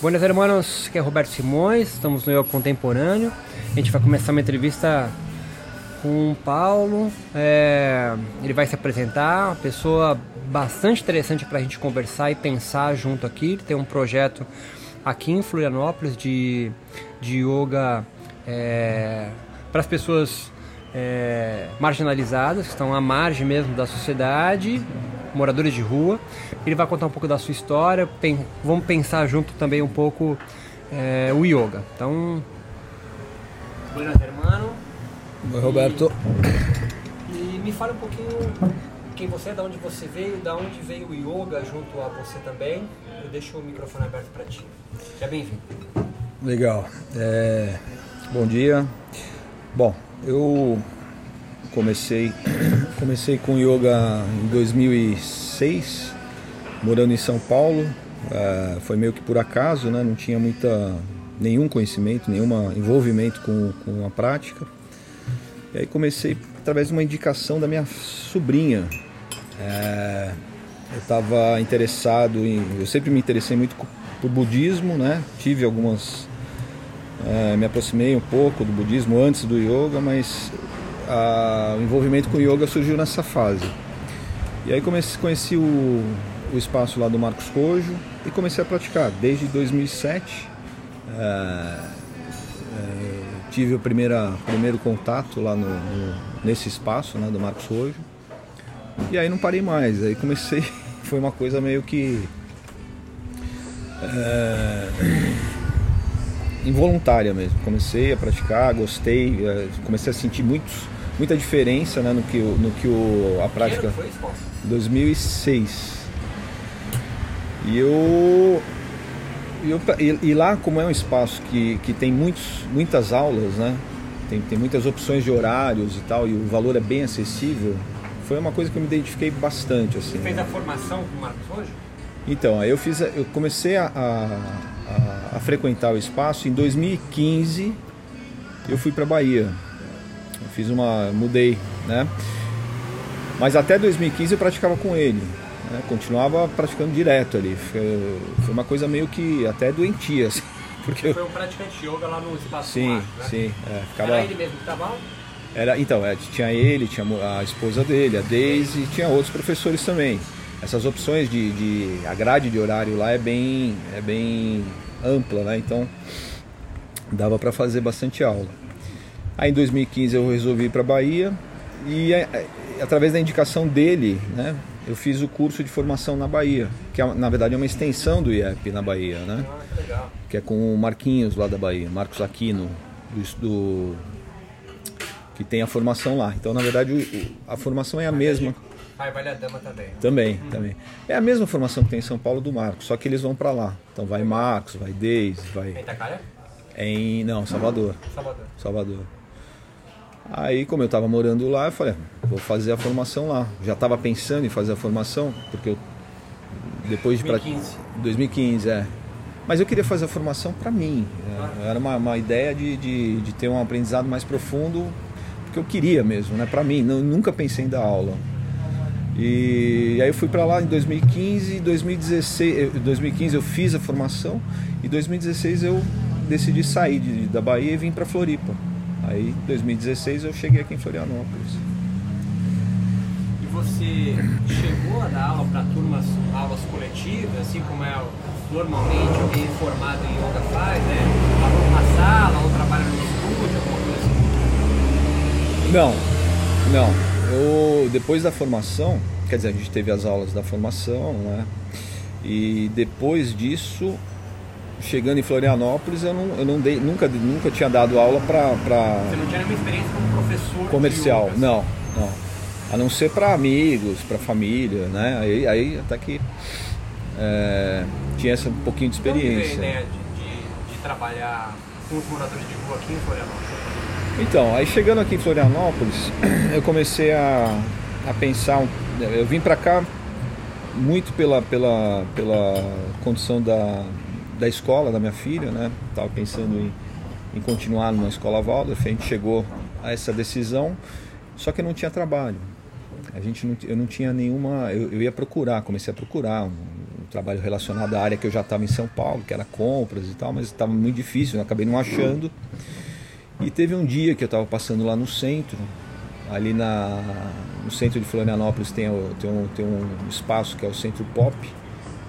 Buenas hermanos, aqui é Roberto Simões, estamos no Yoga Contemporâneo. A gente vai começar uma entrevista com o Paulo. É, ele vai se apresentar, uma pessoa bastante interessante para a gente conversar e pensar junto aqui. Ele tem um projeto aqui em Florianópolis de, de yoga é, para as pessoas é, marginalizadas, que estão à margem mesmo da sociedade, moradores de rua. Ele vai contar um pouco da sua história, pen, vamos pensar junto também um pouco é, o yoga. Então, buenas hermano. Oi, Roberto. E, e, me fala um pouquinho quem você é, de onde você veio, da onde veio o yoga junto a você também. Eu deixo o microfone aberto para ti. Seja bem-vindo. Legal. É, bom dia. Bom, eu comecei comecei com yoga em 2006, morando em São Paulo. É, foi meio que por acaso, né? Não tinha muita nenhum conhecimento, nenhum envolvimento com, com a prática. E aí comecei através de uma indicação da minha sobrinha. É, eu estava interessado em, eu sempre me interessei muito por budismo, né? Tive algumas é, me aproximei um pouco do budismo antes do yoga, mas a, o envolvimento com yoga surgiu nessa fase. E aí comecei, conheci o, o espaço lá do Marcos Cojo e comecei a praticar desde 2007. É, é, tive o primeira, primeiro contato lá no, no, nesse espaço né, do Marcos Cojo. E aí não parei mais. Aí comecei, foi uma coisa meio que. É, involuntária mesmo. Comecei a praticar, gostei, eh, comecei a sentir muitos, muita diferença né, no que, no que o, a prática. Foi 2006. E eu, eu e, e, lá como é um espaço que, que tem muitos, muitas aulas, né? Tem, tem muitas opções de horários e tal, e o valor é bem acessível, foi uma coisa que eu me identifiquei bastante. Assim, Você fez né? a formação com o Marcos hoje? Então, aí eu fiz, eu comecei a, a a, a frequentar o espaço. Em 2015 eu fui para Bahia. Eu fiz uma, mudei, né? Mas até 2015 eu praticava com ele. Né? Continuava praticando direto ali. Foi, foi, uma coisa meio que até doentia. Assim, porque Você foi um praticante de yoga lá no espaço Sim, né? sim. É, ficava... Era ele mesmo que estava Era, então, é, tinha ele, tinha a esposa dele, a Daisy, e tinha outros professores também essas opções de, de a grade de horário lá é bem é bem ampla, né? Então dava para fazer bastante aula. Aí em 2015 eu resolvi ir para Bahia e é, é, através da indicação dele, né? Eu fiz o curso de formação na Bahia, que é, na verdade é uma extensão do IEP na Bahia, né? Que é com o Marquinhos lá da Bahia, Marcos Aquino, do, do que tem a formação lá. Então, na verdade, a formação é a mesma. Ah, Vale a Dama também. Também, uhum. também. É a mesma formação que tem em São Paulo do Marcos, só que eles vão para lá. Então vai Marcos, vai Deise, vai. Em Itacaré? Em. Não, Salvador. Salvador. Salvador. Aí, como eu estava morando lá, eu falei, vou fazer a formação lá. Já estava pensando em fazer a formação, porque eu. Depois de. 2015. Pra... 2015, é. Mas eu queria fazer a formação para mim. É, era uma, uma ideia de, de, de, ter um aprendizado mais profundo, porque eu queria mesmo, né? Para mim. Não, nunca pensei em dar aula. E aí eu fui para lá em 2015, 2016, 2015 eu fiz a formação e 2016 eu decidi sair de, da Bahia e vim para Floripa. Aí em 2016 eu cheguei aqui em Florianópolis. E você chegou a dar aula para turmas, aulas coletivas, assim como é normalmente alguém formado em yoga faz, né? Aula numa sala ou trabalha no estúdio, alguma coisa assim? Não, não eu depois da formação, quer dizer, a gente teve as aulas da formação, né? E depois disso, chegando em Florianópolis, eu não, eu não dei, nunca, nunca tinha dado aula para. Pra... Você não tinha nenhuma experiência como professor? Comercial, não, não. A não ser para amigos, para família, né? Aí, aí até que é, tinha essa um pouquinho de experiência. Então, a ideia de, de, de trabalhar com os moradores de rua aqui em Florianópolis? Então, aí chegando aqui em Florianópolis, eu comecei a, a pensar. Eu vim para cá muito pela, pela, pela condição da, da escola da minha filha, né? Tava pensando em, em continuar numa escola Waldorf. A gente chegou a essa decisão, só que não tinha trabalho. A gente não, eu não tinha nenhuma. Eu, eu ia procurar, comecei a procurar um, trabalho relacionado à área que eu já estava em São Paulo, que era compras e tal, mas estava muito difícil, eu acabei não achando. E teve um dia que eu estava passando lá no centro, ali na, no centro de Florianópolis tem, tem, um, tem um espaço que é o Centro Pop,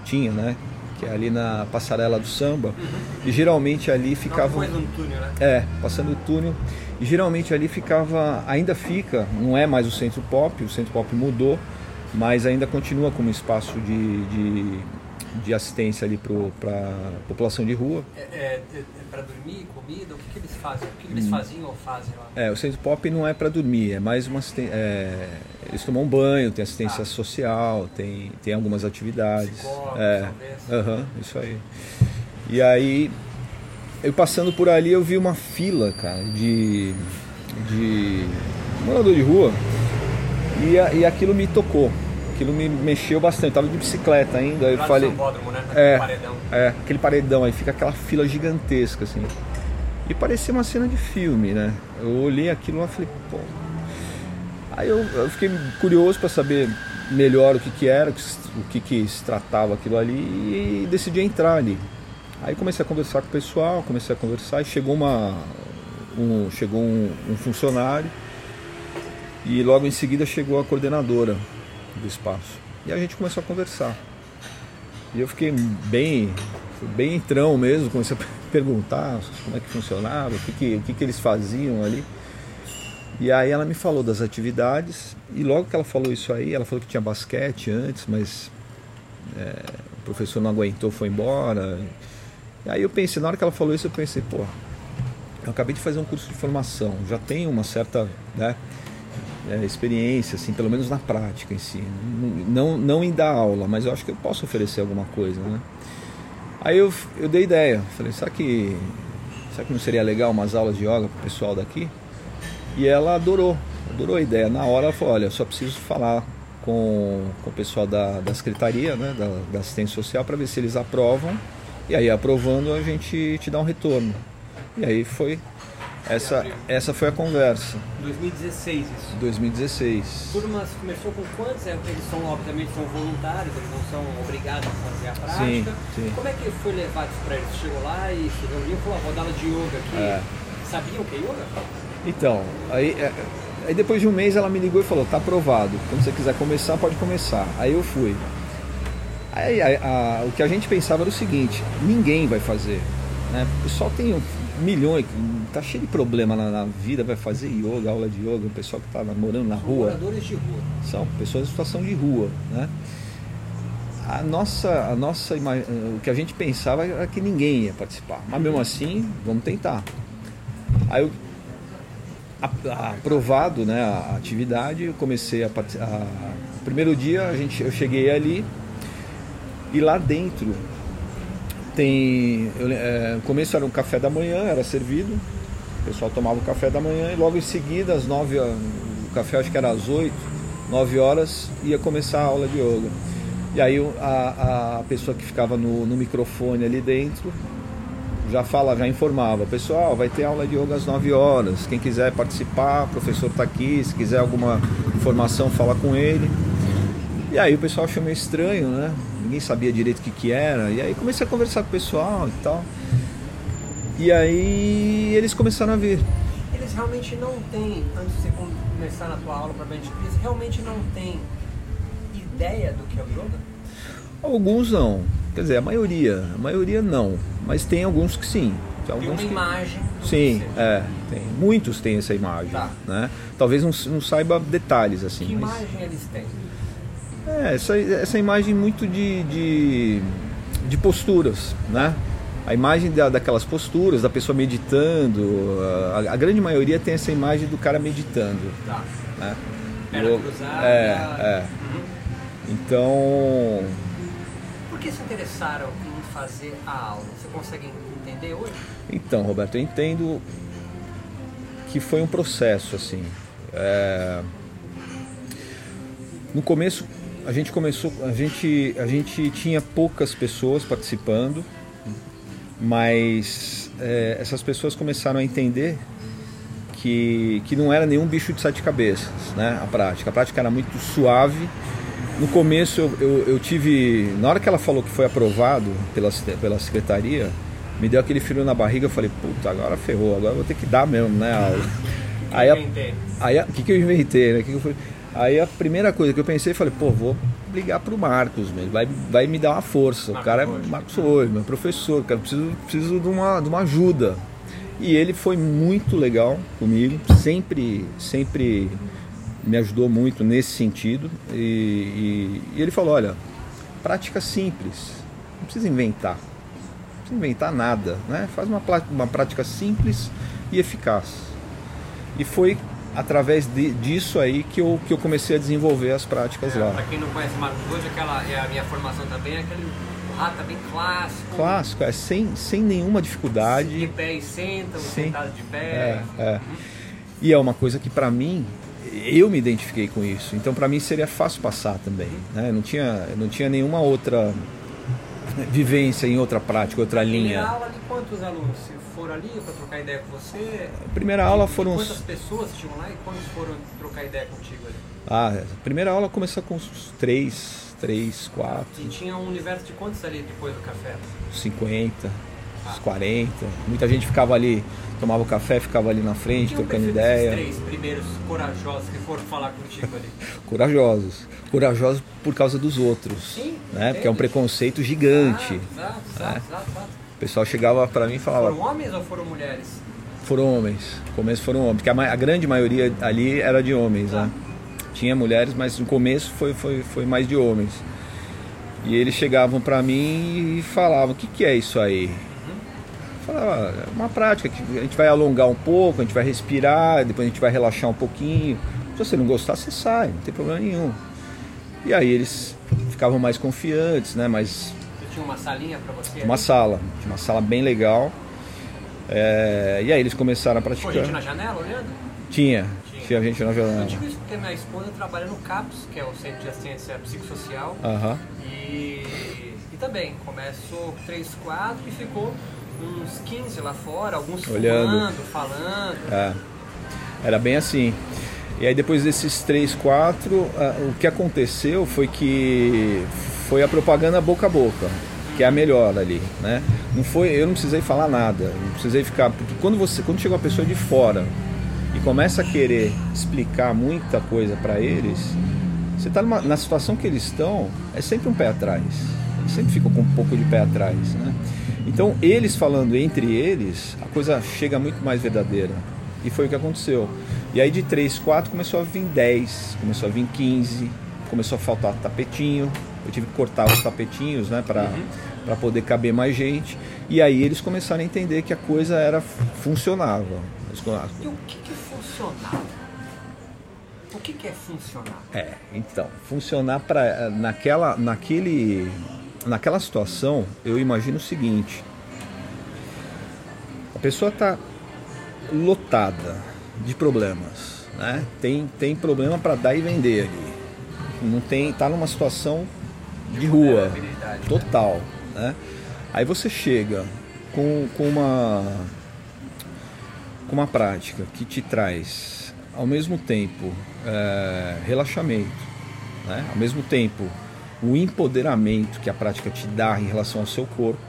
tinha, né? Que é ali na passarela do samba. E geralmente ali ficava. Não, túnel, né? É, passando o túnel. E geralmente ali ficava, ainda fica, não é mais o Centro Pop, o Centro Pop mudou, mas ainda continua como espaço de, de, de assistência ali para a população de rua. É, é, é para dormir, comida? O que, que eles fazem? O que, que eles hum. faziam ou fazem lá? É, o Centro Pop não é para dormir, é mais uma é, eles tomam banho, tem assistência ah. social, tem, tem algumas atividades. Psicólogo, é, uhum, isso aí. E aí, eu passando por ali, eu vi uma fila, cara, de, de morador de rua e, e aquilo me tocou aquilo me mexeu bastante. Eu tava de bicicleta ainda. Aí eu falei. Sambódromo, né? É, paredão. é, aquele paredão aí fica aquela fila gigantesca assim. E parecia uma cena de filme, né? Eu olhei aquilo e falei, pô. Aí eu, eu fiquei curioso para saber melhor o que, que era, o que, que se tratava aquilo ali e decidi entrar ali. Aí comecei a conversar com o pessoal, comecei a conversar e chegou uma um, chegou um, um funcionário e logo em seguida chegou a coordenadora do espaço. E a gente começou a conversar. E eu fiquei bem, bem entrão mesmo, comecei a perguntar como é que funcionava, o que, que, o que, que eles faziam ali. E aí ela me falou das atividades, e logo que ela falou isso aí, ela falou que tinha basquete antes, mas é, o professor não aguentou, foi embora. E aí eu pensei, na hora que ela falou isso, eu pensei, pô, eu acabei de fazer um curso de formação, já tenho uma certa né, é, experiência, assim, pelo menos na prática em si. Não, não em dar aula, mas eu acho que eu posso oferecer alguma coisa, né? Aí eu, eu dei ideia, falei, será que, será que não seria legal umas aulas de yoga pro pessoal daqui? E ela adorou, adorou a ideia. Na hora ela falou, olha, eu só preciso falar com, com o pessoal da, da secretaria, né, da, da assistência social, para ver se eles aprovam. E aí aprovando a gente te dá um retorno. E aí foi essa, essa foi a conversa. 2016 isso. 2016. Turmas começou com quantos? É, eles são, obviamente, são voluntários, eles não são obrigados a fazer a prática. Sim, sim. Como é que foi levado isso para eles? Chegou lá e se reuniu vou dar aula de yoga aqui. É. Sabiam o que é yoga? Então, aí, é, aí depois de um mês ela me ligou e falou, tá aprovado. Quando você quiser começar, pode começar. Aí eu fui. Aí a, a, o que a gente pensava era o seguinte, ninguém vai fazer. Né? O pessoal tem milhões, tá cheio de problema na, na, vida, vai fazer yoga, aula de yoga, o pessoal que tá morando na São rua. Moradores de rua. São pessoas em situação de rua, né? A nossa, a nossa, o que a gente pensava era que ninguém ia participar, mas mesmo assim, vamos tentar. Aí eu, aprovado, né, a atividade, eu comecei a, a primeiro dia a gente, eu cheguei ali e lá dentro tem. Eu, é, no começo era um café da manhã, era servido. Pessoal tomava o café da manhã e logo em seguida, às nove o café acho que era às oito, nove horas, ia começar a aula de yoga. E aí a, a pessoa que ficava no, no microfone ali dentro já fala, já informava, pessoal, vai ter aula de yoga às 9 horas. Quem quiser participar, o professor está aqui, se quiser alguma informação, fala com ele. E aí o pessoal achou meio estranho, né? Ninguém sabia direito o que, que era. E aí comecei a conversar com o pessoal e tal. E aí eles começaram a vir. Eles realmente não têm, antes de você começar na tua aula para eles realmente não têm ideia do que é o yoga? Alguns não. Quer dizer, a maioria. A maioria não. Mas tem alguns que sim. Tem, alguns tem uma que... imagem. Sim, é. Tem. Muitos têm essa imagem. Tá. Né? Talvez não, não saiba detalhes assim. Que mas... imagem eles têm? É, essa, essa imagem muito de, de, de posturas, né? A imagem da, daquelas posturas, da pessoa meditando, a, a, grande maioria tem essa imagem do cara meditando. Tá. Né? Perna cruzada. É, é. Uhum. Então. Por que se interessaram em fazer a aula? Você consegue entender hoje? Então, Roberto, eu entendo que foi um processo assim. É... No começo a gente começou, a gente, a gente tinha poucas pessoas participando, mas é, essas pessoas começaram a entender que, que não era nenhum bicho de sete cabeças, né? A prática, a prática era muito suave no começo eu, eu, eu, tive. Na hora que ela falou que foi aprovado pela, pela secretaria, me deu aquele frio na barriga, eu falei, puta, agora ferrou, agora eu vou ter que dar mesmo, né? A aula. Aí, aí, o que, que eu inventei, né? Que que eu fui, aí a primeira coisa que eu pensei, falei, pô, vou ligar pro Marcos, ele vai, vai me dar uma força. Marcos o cara é Marcos Oi, meu professor, cara, preciso, preciso de, uma, de uma ajuda. E ele foi muito legal comigo, sempre, sempre me ajudou muito nesse sentido. E, e, e ele falou: olha, prática simples, não precisa inventar, não precisa inventar nada, né? faz uma, uma prática simples e eficaz. E foi através de, disso aí que eu, que eu comecei a desenvolver as práticas é, lá. Para quem não conhece Marcos hoje, aquela é a minha formação também, é aquele rata bem clássico. Clássico, é sem, sem nenhuma dificuldade. De pé e senta, sem, sentado de pé. É, é. E é uma coisa que para mim eu me identifiquei com isso. Então para mim seria fácil passar também. Né? Não, tinha, não tinha nenhuma outra vivência em outra prática, outra linha. Primeira aula de quantos alunos foram ali para trocar ideia com você? A primeira aula foram. Quantas pessoas tinham lá e quantos foram trocar ideia contigo ali? Ah, a primeira aula começou com uns três, três, quatro. E tinha um universo de quantos ali depois do café? 50, ah. Uns 40. Muita gente ficava ali tomava o café, ficava ali na frente, trocando ideia. Os três primeiros corajosos que foram falar contigo ali. corajosos. Corajosos por causa dos outros. Sim, né? Porque é um preconceito gigante. Ah, exato, exato, né? exato, exato. O pessoal chegava para mim e falava. Foram homens ou foram mulheres? Foram homens. No começo foram homens. Porque a, a grande maioria ali era de homens, né? Tinha mulheres, mas no começo foi, foi, foi mais de homens. E eles chegavam para mim e falavam: O que, que é isso aí? É uma prática que a gente vai alongar um pouco, a gente vai respirar, depois a gente vai relaxar um pouquinho. Se você não gostar, você sai, não tem problema nenhum. E aí eles ficavam mais confiantes, né? Mas tinha uma salinha para você? Uma ali? sala, tinha uma sala bem legal. É, e aí eles começaram a praticar. Tinha gente na janela olhando? Tinha, tinha, tinha gente na janela. Eu digo isso porque minha esposa trabalha no CAPS, que é o Centro de Assistência Psicossocial. Uhum. E, e também começou 3, 4 e ficou uns 15 lá fora, alguns Olhando. fumando, falando. É. Era bem assim. E aí depois desses três, quatro, uh, o que aconteceu foi que foi a propaganda boca a boca, que é a melhor ali, né? Não foi, eu não precisei falar nada, não precisei ficar, porque quando você, quando chega uma pessoa de fora e começa a querer explicar muita coisa para eles, você está na situação que eles estão, é sempre um pé atrás. Eles sempre ficam com um pouco de pé atrás, né? Então, eles falando entre eles, a coisa chega muito mais verdadeira. E foi o que aconteceu. E aí de 3, 4 começou a vir 10, começou a vir 15, começou a faltar tapetinho. Eu tive que cortar os tapetinhos, né, para uhum. poder caber mais gente. E aí eles começaram a entender que a coisa era funcionava. E o que, que funcionava? O que, que é funcionar? É, então, funcionar para naquela, naquele naquela situação, eu imagino o seguinte: a pessoa está lotada de problemas, né? Tem, tem problema para dar e vender ali. Não tem, tá numa situação de rua né? total, né? Aí você chega com, com uma com uma prática que te traz ao mesmo tempo é, relaxamento, né? ao mesmo tempo o empoderamento que a prática te dá em relação ao seu corpo.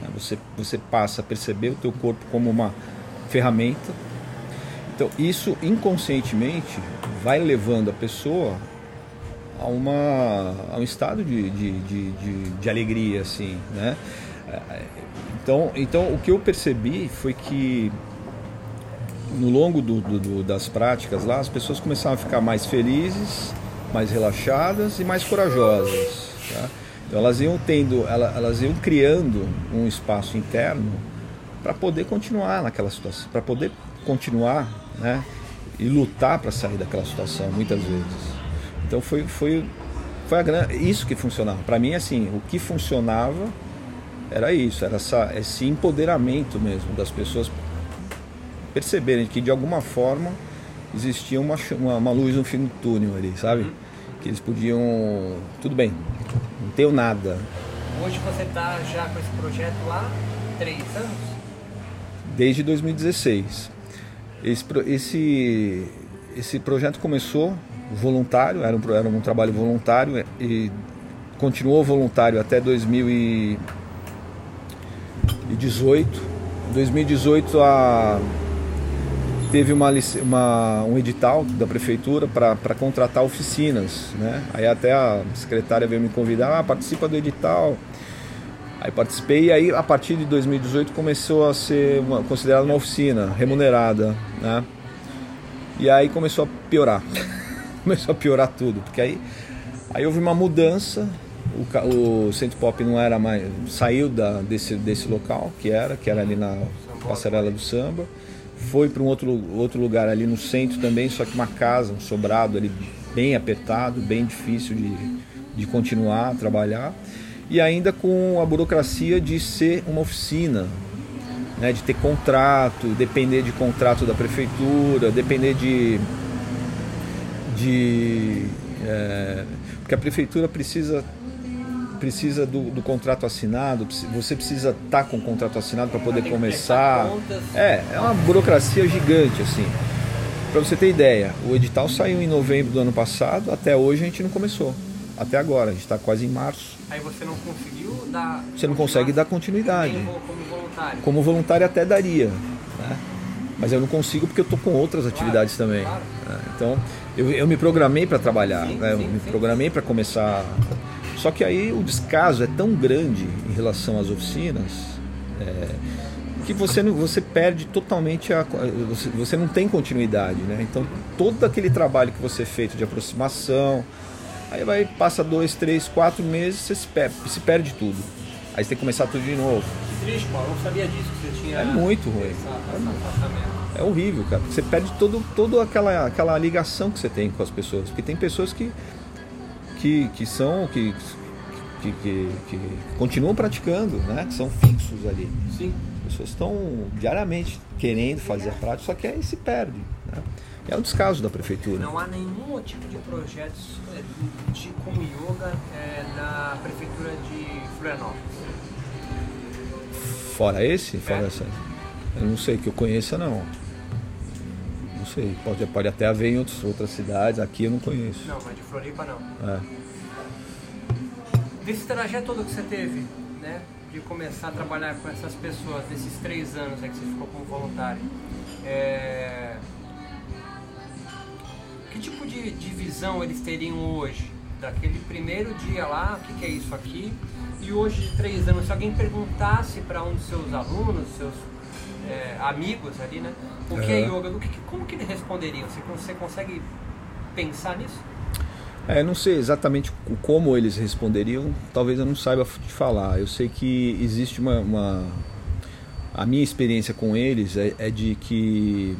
Né? Você, você passa a perceber o teu corpo como uma ferramenta. Então, isso inconscientemente vai levando a pessoa a, uma, a um estado de, de, de, de, de alegria, assim, né? Então, então, o que eu percebi foi que no longo do, do, das práticas lá, as pessoas começaram a ficar mais felizes, mais relaxadas e mais corajosas. Tá? Então elas iam tendo, elas iam criando um espaço interno para poder continuar naquela situação, para poder continuar, né, e lutar para sair daquela situação muitas vezes. Então foi foi foi a, isso que funcionava. Para mim assim, o que funcionava era isso, era essa, esse empoderamento mesmo das pessoas perceberem que de alguma forma existia uma, uma, uma luz no fim do túnel ali, sabe? Uhum. Que eles podiam. Tudo bem, não tenho nada. Hoje você está já com esse projeto lá três anos? Desde 2016. Esse, esse, esse projeto começou voluntário, era um, era um trabalho voluntário e continuou voluntário até 2018. Em 2018 a, teve uma, uma, um edital da prefeitura para contratar oficinas. Né? Aí até a secretária veio me convidar, ah, participa do edital. Aí participei e aí a partir de 2018 começou a ser uma, considerada uma oficina remunerada. Né? E aí começou a piorar. começou a piorar tudo, porque aí, aí houve uma mudança o, o Centro Pop não era mais. saiu da, desse, desse local, que era, que era ali na Passarela do Samba. Foi para um outro, outro lugar ali no centro também, só que uma casa, um sobrado ali bem apertado, bem difícil de, de continuar a trabalhar. E ainda com a burocracia de ser uma oficina, né, de ter contrato, depender de contrato da prefeitura, depender de. de é, porque a prefeitura precisa precisa do, do, contrato assinado, você precisa estar tá com o contrato assinado para poder começar. É, é uma burocracia gigante, assim. Para você ter ideia, o edital saiu em novembro do ano passado, até hoje a gente não começou. Até agora, a gente está quase em março. Aí você não conseguiu dar. Você não consegue dar continuidade. Como voluntário. Como voluntário até daria. Né? Mas eu não consigo porque eu estou com outras atividades claro, também. Claro. Né? Então, eu, eu me programei para trabalhar, sim, né? eu sim, me sim. programei para começar só que aí o descaso é tão grande em relação às oficinas é, que você, não, você perde totalmente a. Você, você não tem continuidade, né? Então todo aquele trabalho que você fez de aproximação, aí vai, passa dois, três, quatro meses, você se perde, se perde tudo. Aí você tem que começar tudo de novo. Que triste, Paulo, eu não sabia disso que você tinha. É muito ruim. é, é horrível, cara. Você perde todo, toda aquela, aquela ligação que você tem com as pessoas. Porque tem pessoas que que, que são que, que, que, que continuam praticando, né? Que são fixos ali. Sim. As pessoas estão diariamente querendo fazer a prática, só que aí se perde. Né? É um descaso da prefeitura. Não há nenhum tipo de projetos é, de como yoga é, na prefeitura de Florianópolis. Fora esse? Fora é. essa? Eu não sei que eu conheça não sei. Pode, pode até haver em outros, outras cidades, aqui eu não conheço. Não, mas de Floripa não. É. Desse trajeto todo que você teve, né? De começar a trabalhar com essas pessoas, desses três anos aí que você ficou como voluntário. É... Que tipo de, de visão eles teriam hoje? Daquele primeiro dia lá, o que, que é isso aqui? E hoje de três anos, se alguém perguntasse para um dos seus alunos, seus é, amigos ali, né? O que é, yoga? O que, como que eles responderiam? Você, você consegue pensar nisso? É, não sei exatamente como eles responderiam, talvez eu não saiba te falar. Eu sei que existe uma. uma... A minha experiência com eles é, é de que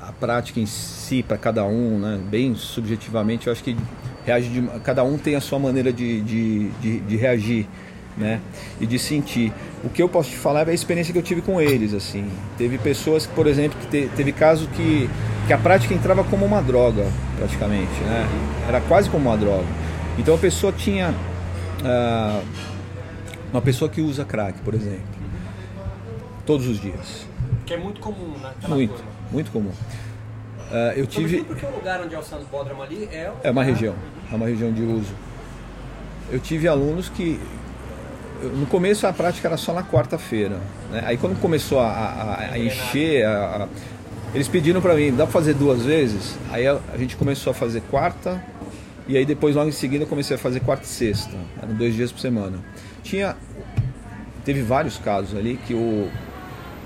a prática em si, para cada um, né, bem subjetivamente, eu acho que reage de, cada um tem a sua maneira de, de, de, de reagir né? E de sentir. O que eu posso te falar é a experiência que eu tive com eles, assim. Teve pessoas, por exemplo, que te, teve caso que, que a prática entrava como uma droga, praticamente, né? Era quase como uma droga. Então a pessoa tinha uh, uma pessoa que usa crack, por exemplo, todos os dias. Que é muito comum, né? Muito, turma. muito comum. Uh, eu tive. Porque o lugar onde é o Santo Bódromo ali é, é uma região, é uma região de uso. Eu tive alunos que no começo a prática era só na quarta-feira. Né? Aí quando começou a, a, a encher, a, eles pediram para mim, dá para fazer duas vezes? Aí a, gente começou a fazer quarta e aí depois logo em seguida eu comecei a fazer quarta e sexta. Eram dois dias por semana. Tinha, teve vários casos ali que o,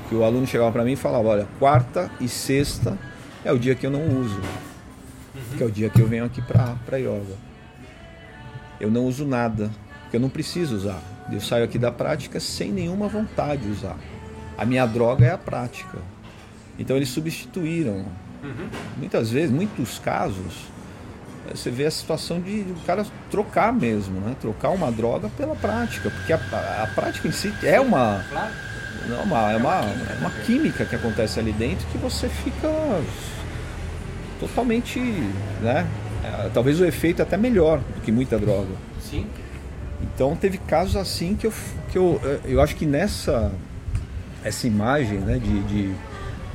que o aluno chegava para mim e falava, olha, quarta e sexta é o dia que eu não uso, que é o dia que eu venho aqui para yoga. Eu não uso nada, porque eu não preciso usar. Eu saio aqui da prática sem nenhuma vontade de usar. A minha droga é a prática. Então eles substituíram. Uhum. Muitas vezes, muitos casos, você vê a situação de o cara trocar mesmo, né? Trocar uma droga pela prática, porque a, a, a prática em si é uma, não, uma, é uma, é uma química que acontece ali dentro que você fica totalmente, né? É, talvez o efeito é até melhor do que muita droga. Sim. Então teve casos assim que eu, que eu, eh, eu acho que nessa essa imagem né, de, de,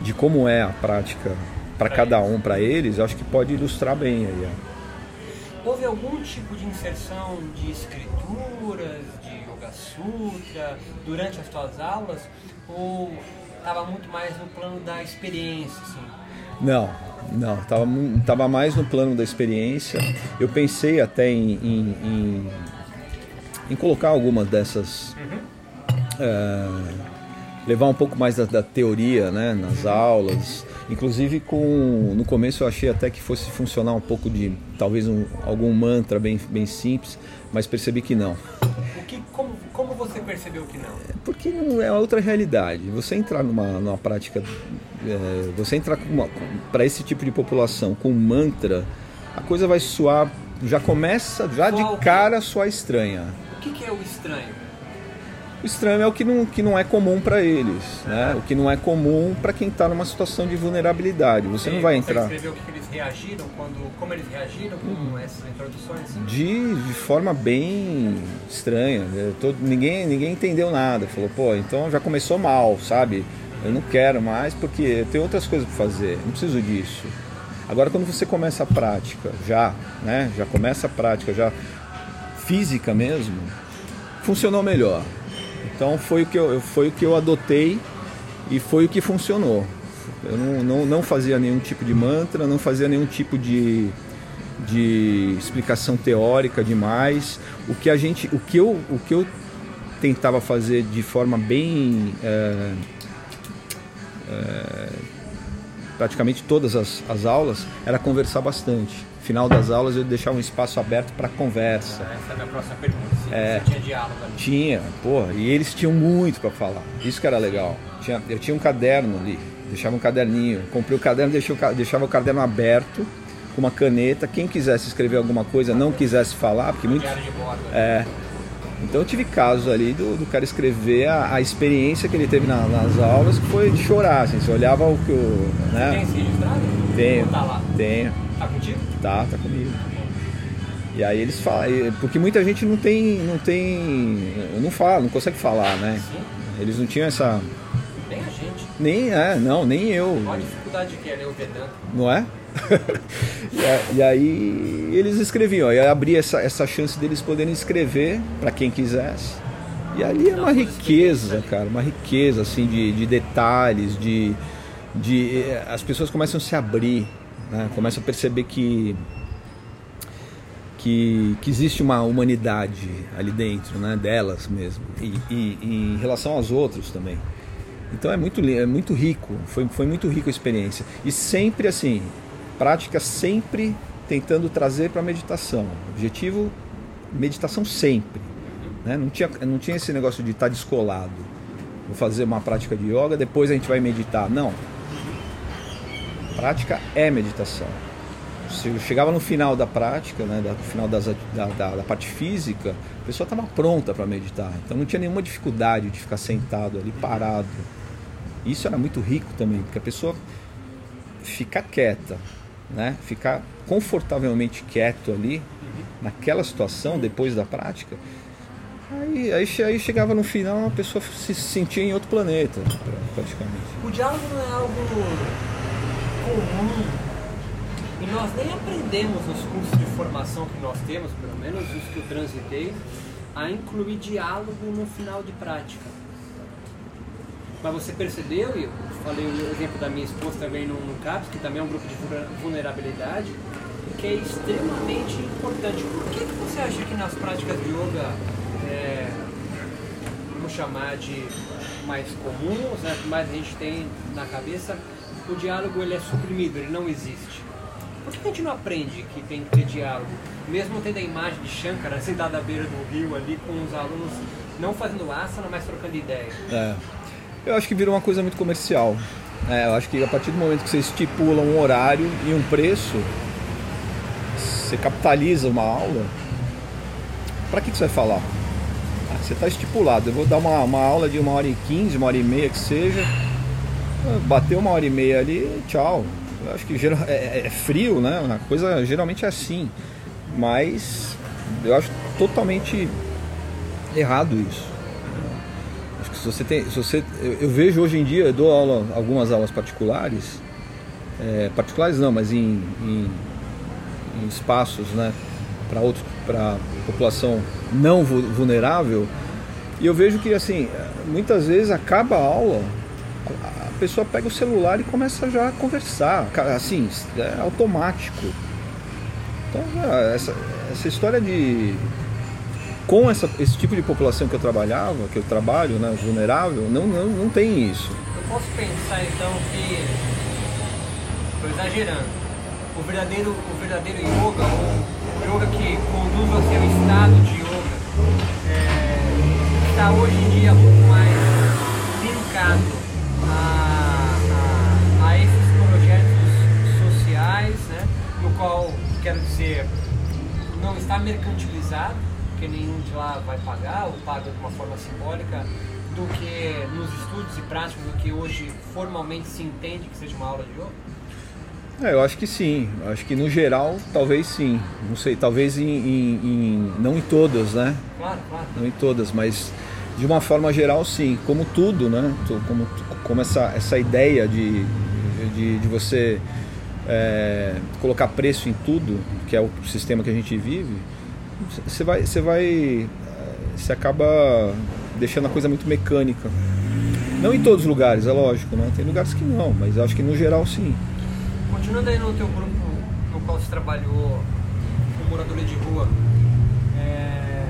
de como é a prática para cada um, para eles, eu acho que pode ilustrar bem aí. Houve algum tipo de inserção de escrituras, de Yoga Sutra, durante as tuas aulas? Ou estava muito mais no plano da experiência? Assim? Não, não, estava tava mais no plano da experiência. Eu pensei até em, em, em, em colocar algumas dessas. Uhum. É, levar um pouco mais da, da, teoria né, nas aulas. Inclusive com no começo eu achei até que fosse funcionar um pouco de talvez um, algum mantra bem, bem simples, mas percebi que não. Que, como, como você percebeu que não? Porque não é outra realidade. Você entrar numa, numa prática, é, você entrar para esse tipo de população com mantra, a coisa vai soar, já começa, já de cara soar estranha. O que, que é o estranho? O estranho é o que não, que não é comum para eles, né? O que não é comum para quem está numa situação de vulnerabilidade. Você não vai entrar. Você escreveu o que eles reagiram quando, como eles reagiram com uhum. essas introduções? De, de forma bem estranha. Tô, ninguém, ninguém entendeu nada. Falou, pô, então já começou mal, sabe? Eu não quero mais porque eu tenho outras coisas para fazer. Não preciso disso. Agora, quando você começa a prática, já, né? Já começa a prática, já física mesmo, funcionou melhor. Então foi o que eu, foi o que eu adotei e foi o que funcionou. Eu não, não, não fazia nenhum tipo de mantra, não fazia nenhum tipo de, de explicação teórica demais. O que a gente, o que eu, o que eu tentava fazer de forma bem é, é, praticamente todas as, as aulas era conversar bastante final das aulas eu deixava um espaço aberto para conversa. Essa é a minha próxima pergunta. Se é, você tinha diálogo ali. Tinha, pô, e eles tinham muito para falar. Isso que era legal. Tinha, eu tinha um caderno ali, deixava um caderninho. Comprei o caderno, deixava, deixava o caderno aberto com uma caneta. Quem quisesse escrever alguma coisa, não quisesse falar, porque muito. É. Então eu tive casos ali do, do cara escrever a, a, experiência que ele teve na, nas aulas, que foi de chorar, assim, você olhava o que o. Né? Tem registrado? Tenho. Tá tenho. Tá contigo? Tá, tá comigo. E aí eles falam, porque muita gente não tem, não tem, não fala, não consegue falar, né? Sim. Eles não tinham essa. Nem a gente. Nem, é, não, nem eu. Qual a dificuldade que é ler o Vedanta? Não é? e, aí eles escreviam, e abria essa, essa chance deles poderem escrever para quem quisesse. E ali é uma riqueza, cara, uma riqueza assim de, de detalhes, de, de as pessoas começam a se abrir né? Começa a perceber que, que, que, existe uma humanidade ali dentro, né? delas mesmo, e, e, e em relação aos outros também. Então é muito, é muito rico, foi, foi muito rico a experiência. E sempre assim, prática sempre tentando trazer para a meditação. Objetivo, meditação sempre. Né? Não, tinha, não tinha esse negócio de estar tá descolado. Vou fazer uma prática de yoga, depois a gente vai meditar. Não, Prática é meditação. Se eu chegava no final da prática, né, no final das, da, da, da parte física, a pessoa estava pronta para meditar. Então não tinha nenhuma dificuldade de ficar sentado ali, parado. Isso era muito rico também, porque a pessoa ficar quieta, né, ficar confortavelmente quieto ali, naquela situação, depois da prática, Aí, aí, aí, chegava no final, a pessoa se sentia em outro planeta, praticamente. O diálogo não é algo comum e nós nem aprendemos nos cursos de formação que nós temos, pelo menos os que eu transitei, a incluir diálogo no final de prática. Mas você percebeu, e eu falei o exemplo da minha esposa também no, no CAPS, que também é um grupo de vulnerabilidade, que é extremamente importante. Por que, que você acha que nas práticas de yoga, é, vamos chamar de mais comuns, né, que mais a gente tem na cabeça, o diálogo ele é suprimido, ele não existe. Por que a gente não aprende que tem que ter diálogo? Mesmo tendo a imagem de Shankara sentado à beira do rio ali com os alunos não fazendo asana, mas trocando ideia. É. Eu acho que virou uma coisa muito comercial. É, eu acho que a partir do momento que você estipula um horário e um preço, você capitaliza uma aula, para que, que você vai falar? Ah, você está estipulado, eu vou dar uma, uma aula de uma hora e quinze, uma hora e meia que seja, Bateu uma hora e meia ali, tchau. Eu acho que geral, é, é, é, frio, né? A coisa geralmente é assim. Mas eu acho totalmente errado isso. Se você tem. Se você, eu, eu vejo hoje em dia, eu dou aula, algumas aulas particulares, é, particulares não, mas em, em, em espaços, né, para outros, para população não vulnerável. E eu vejo que assim, muitas vezes acaba a aula, a pessoa pega o celular e começa já a conversar, assim, é automático. Então, essa, essa história de com essa, esse tipo de população que eu trabalhava, que eu trabalho, né, vulnerável, não, não, não tem isso. Eu posso pensar então que, estou exagerando, o verdadeiro, o verdadeiro yoga, o yoga que conduz ao seu estado de yoga, é, está hoje em dia muito mais linkado a, a, a esses projetos sociais, né, no qual, quero dizer, não está mercantilizado, porque nenhum de lá vai pagar ou paga de uma forma simbólica, do que nos estudos e práticas do que hoje formalmente se entende que seja uma aula de yoga? É, eu acho que sim. Eu acho que no geral, talvez sim. Não sei, talvez em, em, em, não em todas, né? Claro, claro. Não em todas, mas de uma forma geral, sim. Como tudo, né? Como, como essa, essa ideia de, de, de você é, colocar preço em tudo, que é o sistema que a gente vive, você vai, você vai, você acaba deixando a coisa muito mecânica. Não em todos os lugares, é lógico, né? Tem lugares que não, mas acho que no geral sim. Continuando aí no teu grupo no qual você trabalhou com moradores de rua, é...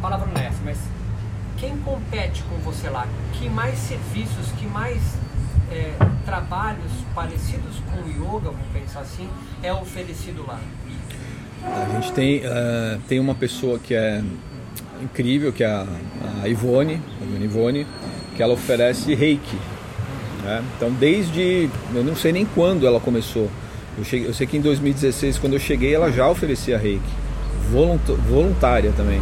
palavra não é mas quem compete com você lá? Que mais serviços, que mais é, trabalhos parecidos com o yoga, vamos pensar assim, é oferecido lá? A gente tem, uh, tem uma pessoa que é incrível, que é a, a Ivone, a Ivone, que ela oferece reiki. Né? Então, desde, eu não sei nem quando ela começou. Eu, cheguei, eu sei que em 2016, quando eu cheguei, ela já oferecia reiki, voluntária também.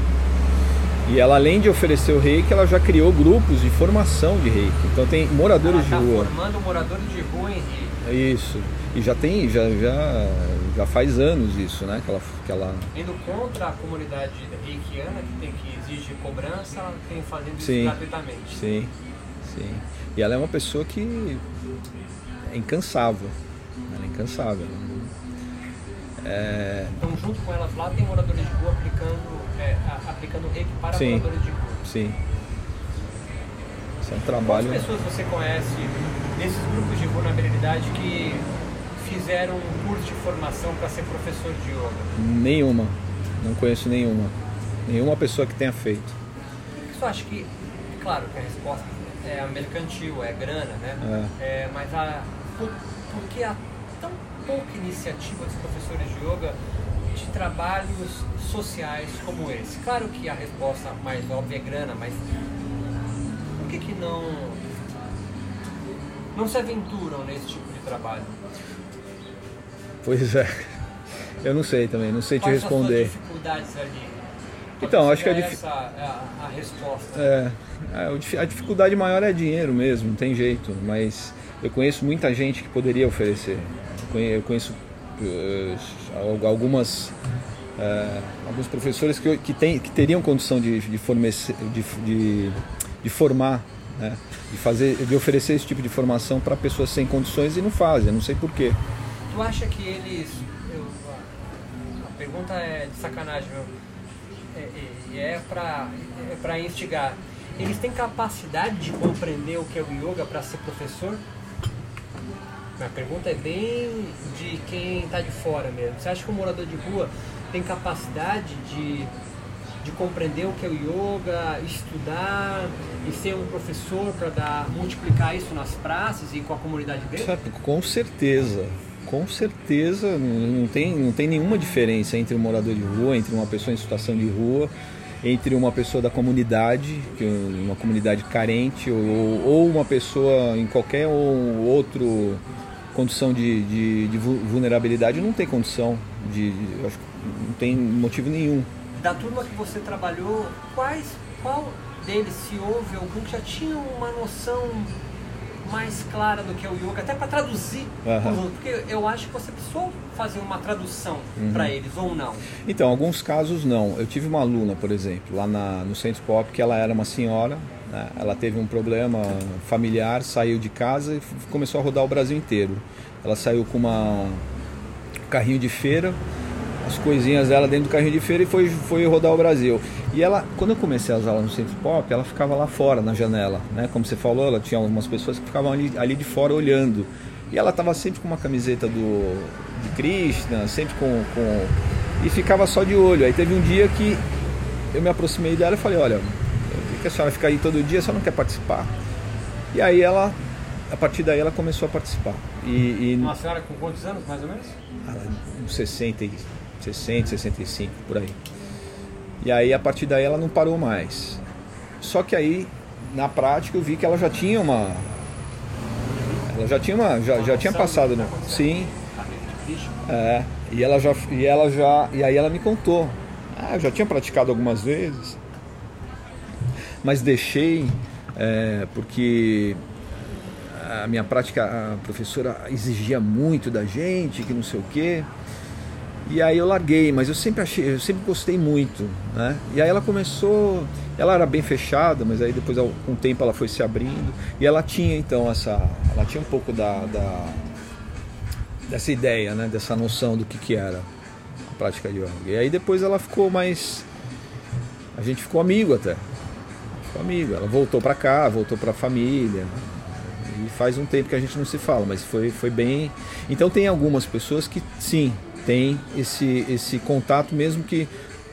E ela, além de oferecer o reiki, ela já criou grupos de formação de reiki. Então, tem moradores tá de rua. formando moradores de rua em reiki. Isso. E já tem, já, já, já faz anos isso, né? Que ela, que ela... Indo contra a comunidade reikiana, que tem que exigir cobrança, ela tem fazendo sim, isso gratuitamente. Sim, sim. E ela é uma pessoa que é incansável. Ela é incansável. É... Então, junto com elas lá, tem moradores de rua aplicando, é, aplicando reiki para sim, moradores de rua. Sim. Isso é um trabalho. Quantas pessoas você conhece nesses grupos de vulnerabilidade que fizeram um curso de formação para ser professor de yoga? Nenhuma. Não conheço nenhuma. Nenhuma pessoa que tenha feito. Você acha que, claro que a resposta é mercantil, é grana, né? É. É, mas a, por, por que há tão pouca iniciativa dos professores de yoga de trabalhos sociais como esse? Claro que a resposta mais óbvia é grana, mas por que, que não, não se aventuram nesse tipo de trabalho? Pois é. Eu não sei também, não sei Quais te responder. Quais dificuldades ali? Então, acho que a, dif... essa é a, a resposta. É, a dificuldade maior é dinheiro mesmo, não tem jeito. Mas eu conheço muita gente que poderia oferecer. Eu conheço uh, algumas uh, alguns professores que, que, tem, que teriam condição de, de, fornecer, de, de, de formar, né? de, fazer, de oferecer esse tipo de formação para pessoas sem condições e não fazem, não sei porquê. Tu acha que eles. Eu, a pergunta é de sacanagem, meu. É, é, é para é pra instigar. Eles têm capacidade de compreender o que é o yoga para ser professor? A pergunta é bem de quem está de fora mesmo. Você acha que o morador de rua tem capacidade de, de compreender o que é o yoga, estudar e ser um professor para multiplicar isso nas praças e com a comunidade dele? Com certeza com certeza não tem, não tem nenhuma diferença entre um morador de rua, entre uma pessoa em situação de rua, entre uma pessoa da comunidade, uma comunidade carente, ou, ou uma pessoa em qualquer ou outro condição de, de, de vulnerabilidade, não tem condição, de, não tem motivo nenhum. Da turma que você trabalhou, quais, qual deles se houve algum que já tinha uma noção mais clara do que o yoga, até para traduzir, uhum. porque eu acho que você precisou fazer uma tradução uhum. para eles ou não. Então, alguns casos não. Eu tive uma aluna, por exemplo, lá na, no Centro Pop, que ela era uma senhora, Né? Ela teve um problema familiar, saiu de casa e começou a rodar o Brasil inteiro. Ela saiu com uma um carrinho de feira, as coisinhas dela dentro do carrinho de feira e foi, foi rodar o Brasil. E ela, quando eu comecei as aulas no Centro Pop, ela ficava lá fora na janela, né? Como você falou, ela tinha algumas pessoas que ficavam ali, ali de fora olhando. E ela estava sempre com uma camiseta do de Krishna, sempre com, com e ficava só de olho. Aí teve um dia que eu me aproximei dela e falei, olha, que a senhora fica aí todo dia, só não quer participar? E aí ela, a partir daí ela começou a participar. E, e... Uma senhora com quantos anos, mais ou menos? Ah, uns 60, 60, 65, por aí. E aí a partir daí ela não parou mais. Só que aí, na prática, eu vi que ela já tinha uma. Ela já tinha uma. Já, já tinha passado, né? Sim. É. E ela já. E ela já. E aí ela me contou. Ah, eu já tinha praticado algumas vezes mas deixei é, porque a minha prática, a professora exigia muito da gente, que não sei o quê. E aí eu larguei, mas eu sempre achei, eu sempre gostei muito, né? E aí ela começou, ela era bem fechada, mas aí depois com o tempo ela foi se abrindo e ela tinha então essa, ela tinha um pouco da, da dessa ideia, né? Dessa noção do que que era a prática de yoga. E aí depois ela ficou mais, a gente ficou amigo até, com amigo. Ela voltou para cá, voltou para a família. E faz um tempo que a gente não se fala, mas foi, foi bem. Então tem algumas pessoas que sim, tem esse, esse contato, mesmo que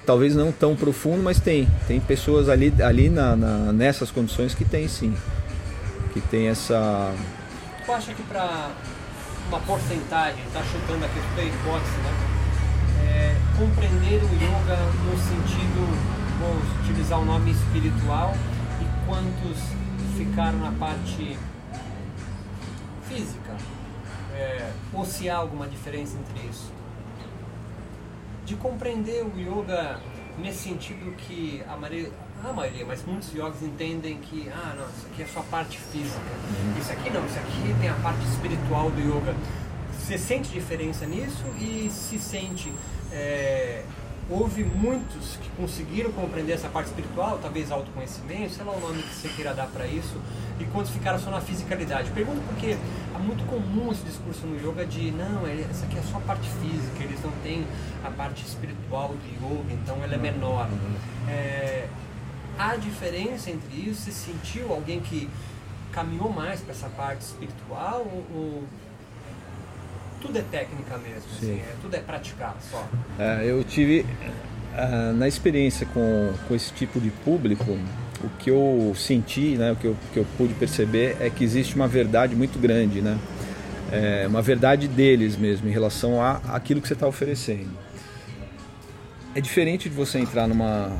talvez não tão profundo, mas tem. Tem pessoas ali, ali na, na nessas condições que tem sim. Que tem essa. Tu acha que para uma porcentagem, tá chutando aqui a hipótese, né? É, compreender o yoga no sentido vou utilizar o nome espiritual e quantos ficaram na parte física? É, ou se há alguma diferença entre isso? De compreender o yoga nesse sentido que a maioria, a maioria, mas muitos yogis entendem que, ah, não, isso aqui é só a parte física. Uhum. Isso aqui não, isso aqui tem a parte espiritual do yoga. Você sente diferença nisso e se sente é, houve muitos que conseguiram compreender essa parte espiritual, talvez autoconhecimento, sei lá o nome que você queira dar para isso, e quantos ficaram só na fisicalidade. Pergunto porque é muito comum esse discurso no yoga de não, essa aqui é só a parte física, eles não têm a parte espiritual do yoga, então ela é menor. É, há diferença entre isso? Você sentiu alguém que caminhou mais para essa parte espiritual ou tudo é técnica mesmo, assim, é, tudo é praticar só. É, eu tive uh, na experiência com, com esse tipo de público, o que eu senti, né, o que eu, que eu pude perceber é que existe uma verdade muito grande, né? É, uma verdade deles mesmo em relação a aquilo que você está oferecendo. É diferente de você entrar numa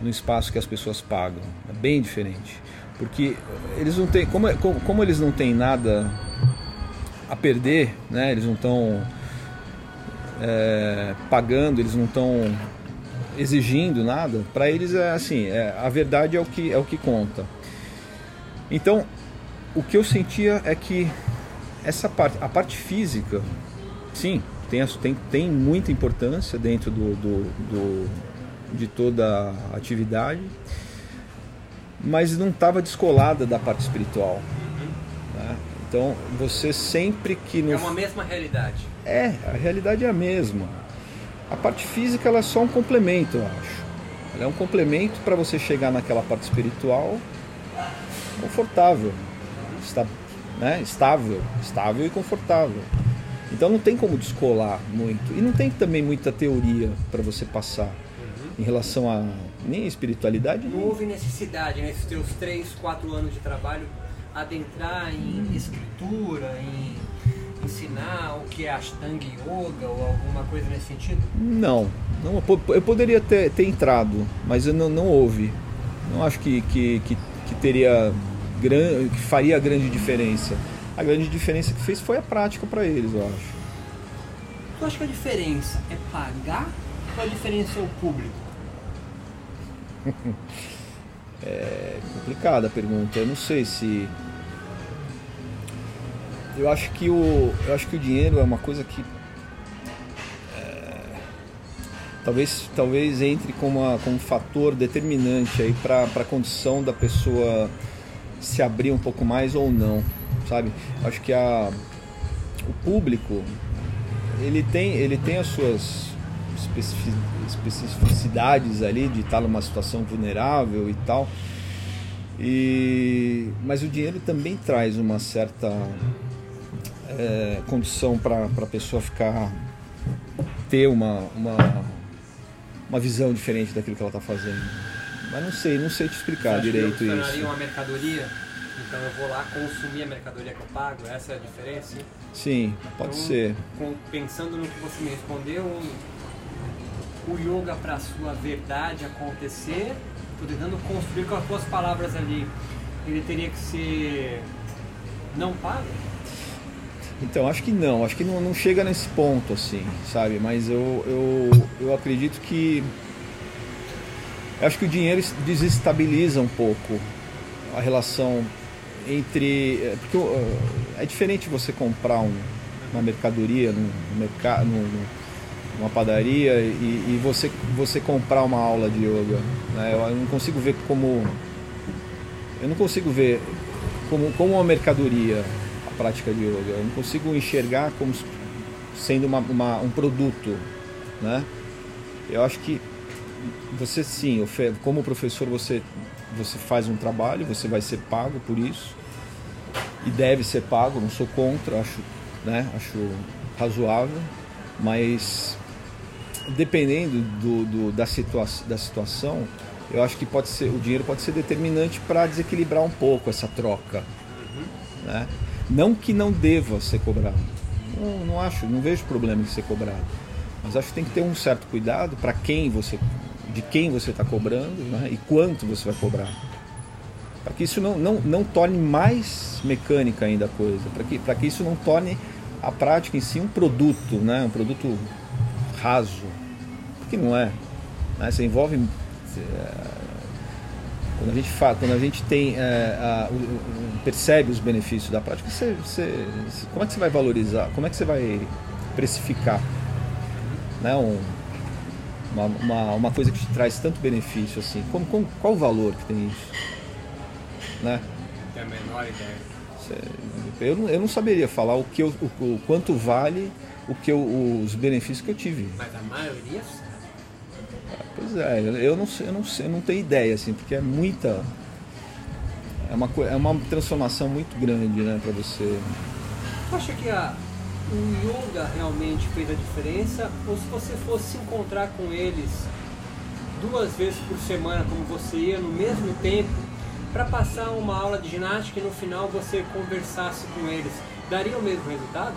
num espaço que as pessoas pagam, é bem diferente, porque eles não têm como, como eles não têm nada a perder, né? Eles não estão é, pagando, eles não estão exigindo nada. Para eles é assim, é, a verdade é o que é o que conta. Então, o que eu sentia é que essa parte, a parte física, sim, tem, tem, tem muita importância dentro do, do, do de toda a atividade, mas não estava descolada da parte espiritual. Então, você sempre que... No... É uma mesma realidade. É, a realidade é a mesma. A parte física ela é só um complemento, eu acho. Ela é um complemento para você chegar naquela parte espiritual confortável, está, né? estável, estável e confortável. Então não tem como descolar muito. E não tem também muita teoria para você passar uhum. em relação a nem a espiritualidade. Não nem... houve necessidade nesses teus 3, 4 anos de trabalho adentrar em escritura, em ensinar o que é Ashtanga Yoga ou alguma coisa nesse sentido? Não, não eu poderia ter, ter entrado, mas não, não houve. Não acho que, que, que, que teria que faria grande diferença. A grande diferença que fez foi a prática para eles, eu acho. Tu acha que a diferença é pagar ou a diferença é o público? É complicada a pergunta. Eu não sei se. Eu acho que o, eu acho que o dinheiro é uma coisa que. É... talvez, talvez entre como, como um fator determinante aí para a condição da pessoa se abrir um pouco mais ou não, sabe? Acho que a, o público ele tem, ele tem as suas especificidades ali de estar numa situação vulnerável e tal. E, mas o dinheiro também traz uma certa é, condição para a pessoa ficar ter uma, uma, uma visão diferente daquilo que ela está fazendo. Mas não sei, não sei te explicar Você direito que eu isso. uma mercadoria, então eu vou lá consumir a mercadoria que eu pago, essa é a diferença? Sim, pode então, ser. Pensando no que você me respondeu, o yoga para a sua verdade acontecer, estou tentando construir com as suas palavras ali, ele teria que ser não pago? Então, acho que não, acho que não, não chega nesse ponto assim, sabe? Mas eu, eu, eu acredito que. Eu acho que o dinheiro desestabiliza um pouco a relação entre. É, porque é diferente você comprar um, uma mercadoria no mercado. Numa padaria e, e, você, você comprar uma aula de yoga. Né? Eu não consigo ver como. Eu não consigo ver como, como uma mercadoria prática de yoga. Eu não consigo enxergar como sendo uma, uma, um produto, né? Eu acho que você sim, como professor você você faz um trabalho, você vai ser pago por isso e deve ser pago. Não sou contra, acho, né? Acho razoável, mas dependendo do, do da, situa da situação, eu acho que pode ser o dinheiro pode ser determinante para desequilibrar um pouco essa troca, né? Não que não deva ser cobrado. Não, não acho, não vejo problema em ser cobrado. Mas acho que tem que ter um certo cuidado para quem você, de quem você está cobrando né? e quanto você vai cobrar. Para que isso não, não, não torne mais mecânica ainda a coisa, para que, que isso não torne a prática em si um produto, né? um produto raso. Porque não é. Né? Você envolve é, quando a gente fala, quando a gente tem é, a, o, percebe os benefícios da prática, você, você, como é que você vai valorizar? Como é que você vai precificar? Né? Um, uma, uma, uma, coisa que te traz tanto benefício assim. Como, como, qual o valor que tem isso? Né? Tem a menor ideia. Eu não, eu não saberia falar o, que eu, o, o quanto vale o que eu, os benefícios que eu tive. Mas a maioria Pois é, eu não, eu não, eu não tenho ideia, assim, porque é muita. É uma, é uma transformação muito grande, né, para você. Você acha que a, o yoga realmente fez a diferença? Ou se você fosse se encontrar com eles duas vezes por semana, como você ia no mesmo tempo, para passar uma aula de ginástica e no final você conversasse com eles, daria o mesmo resultado?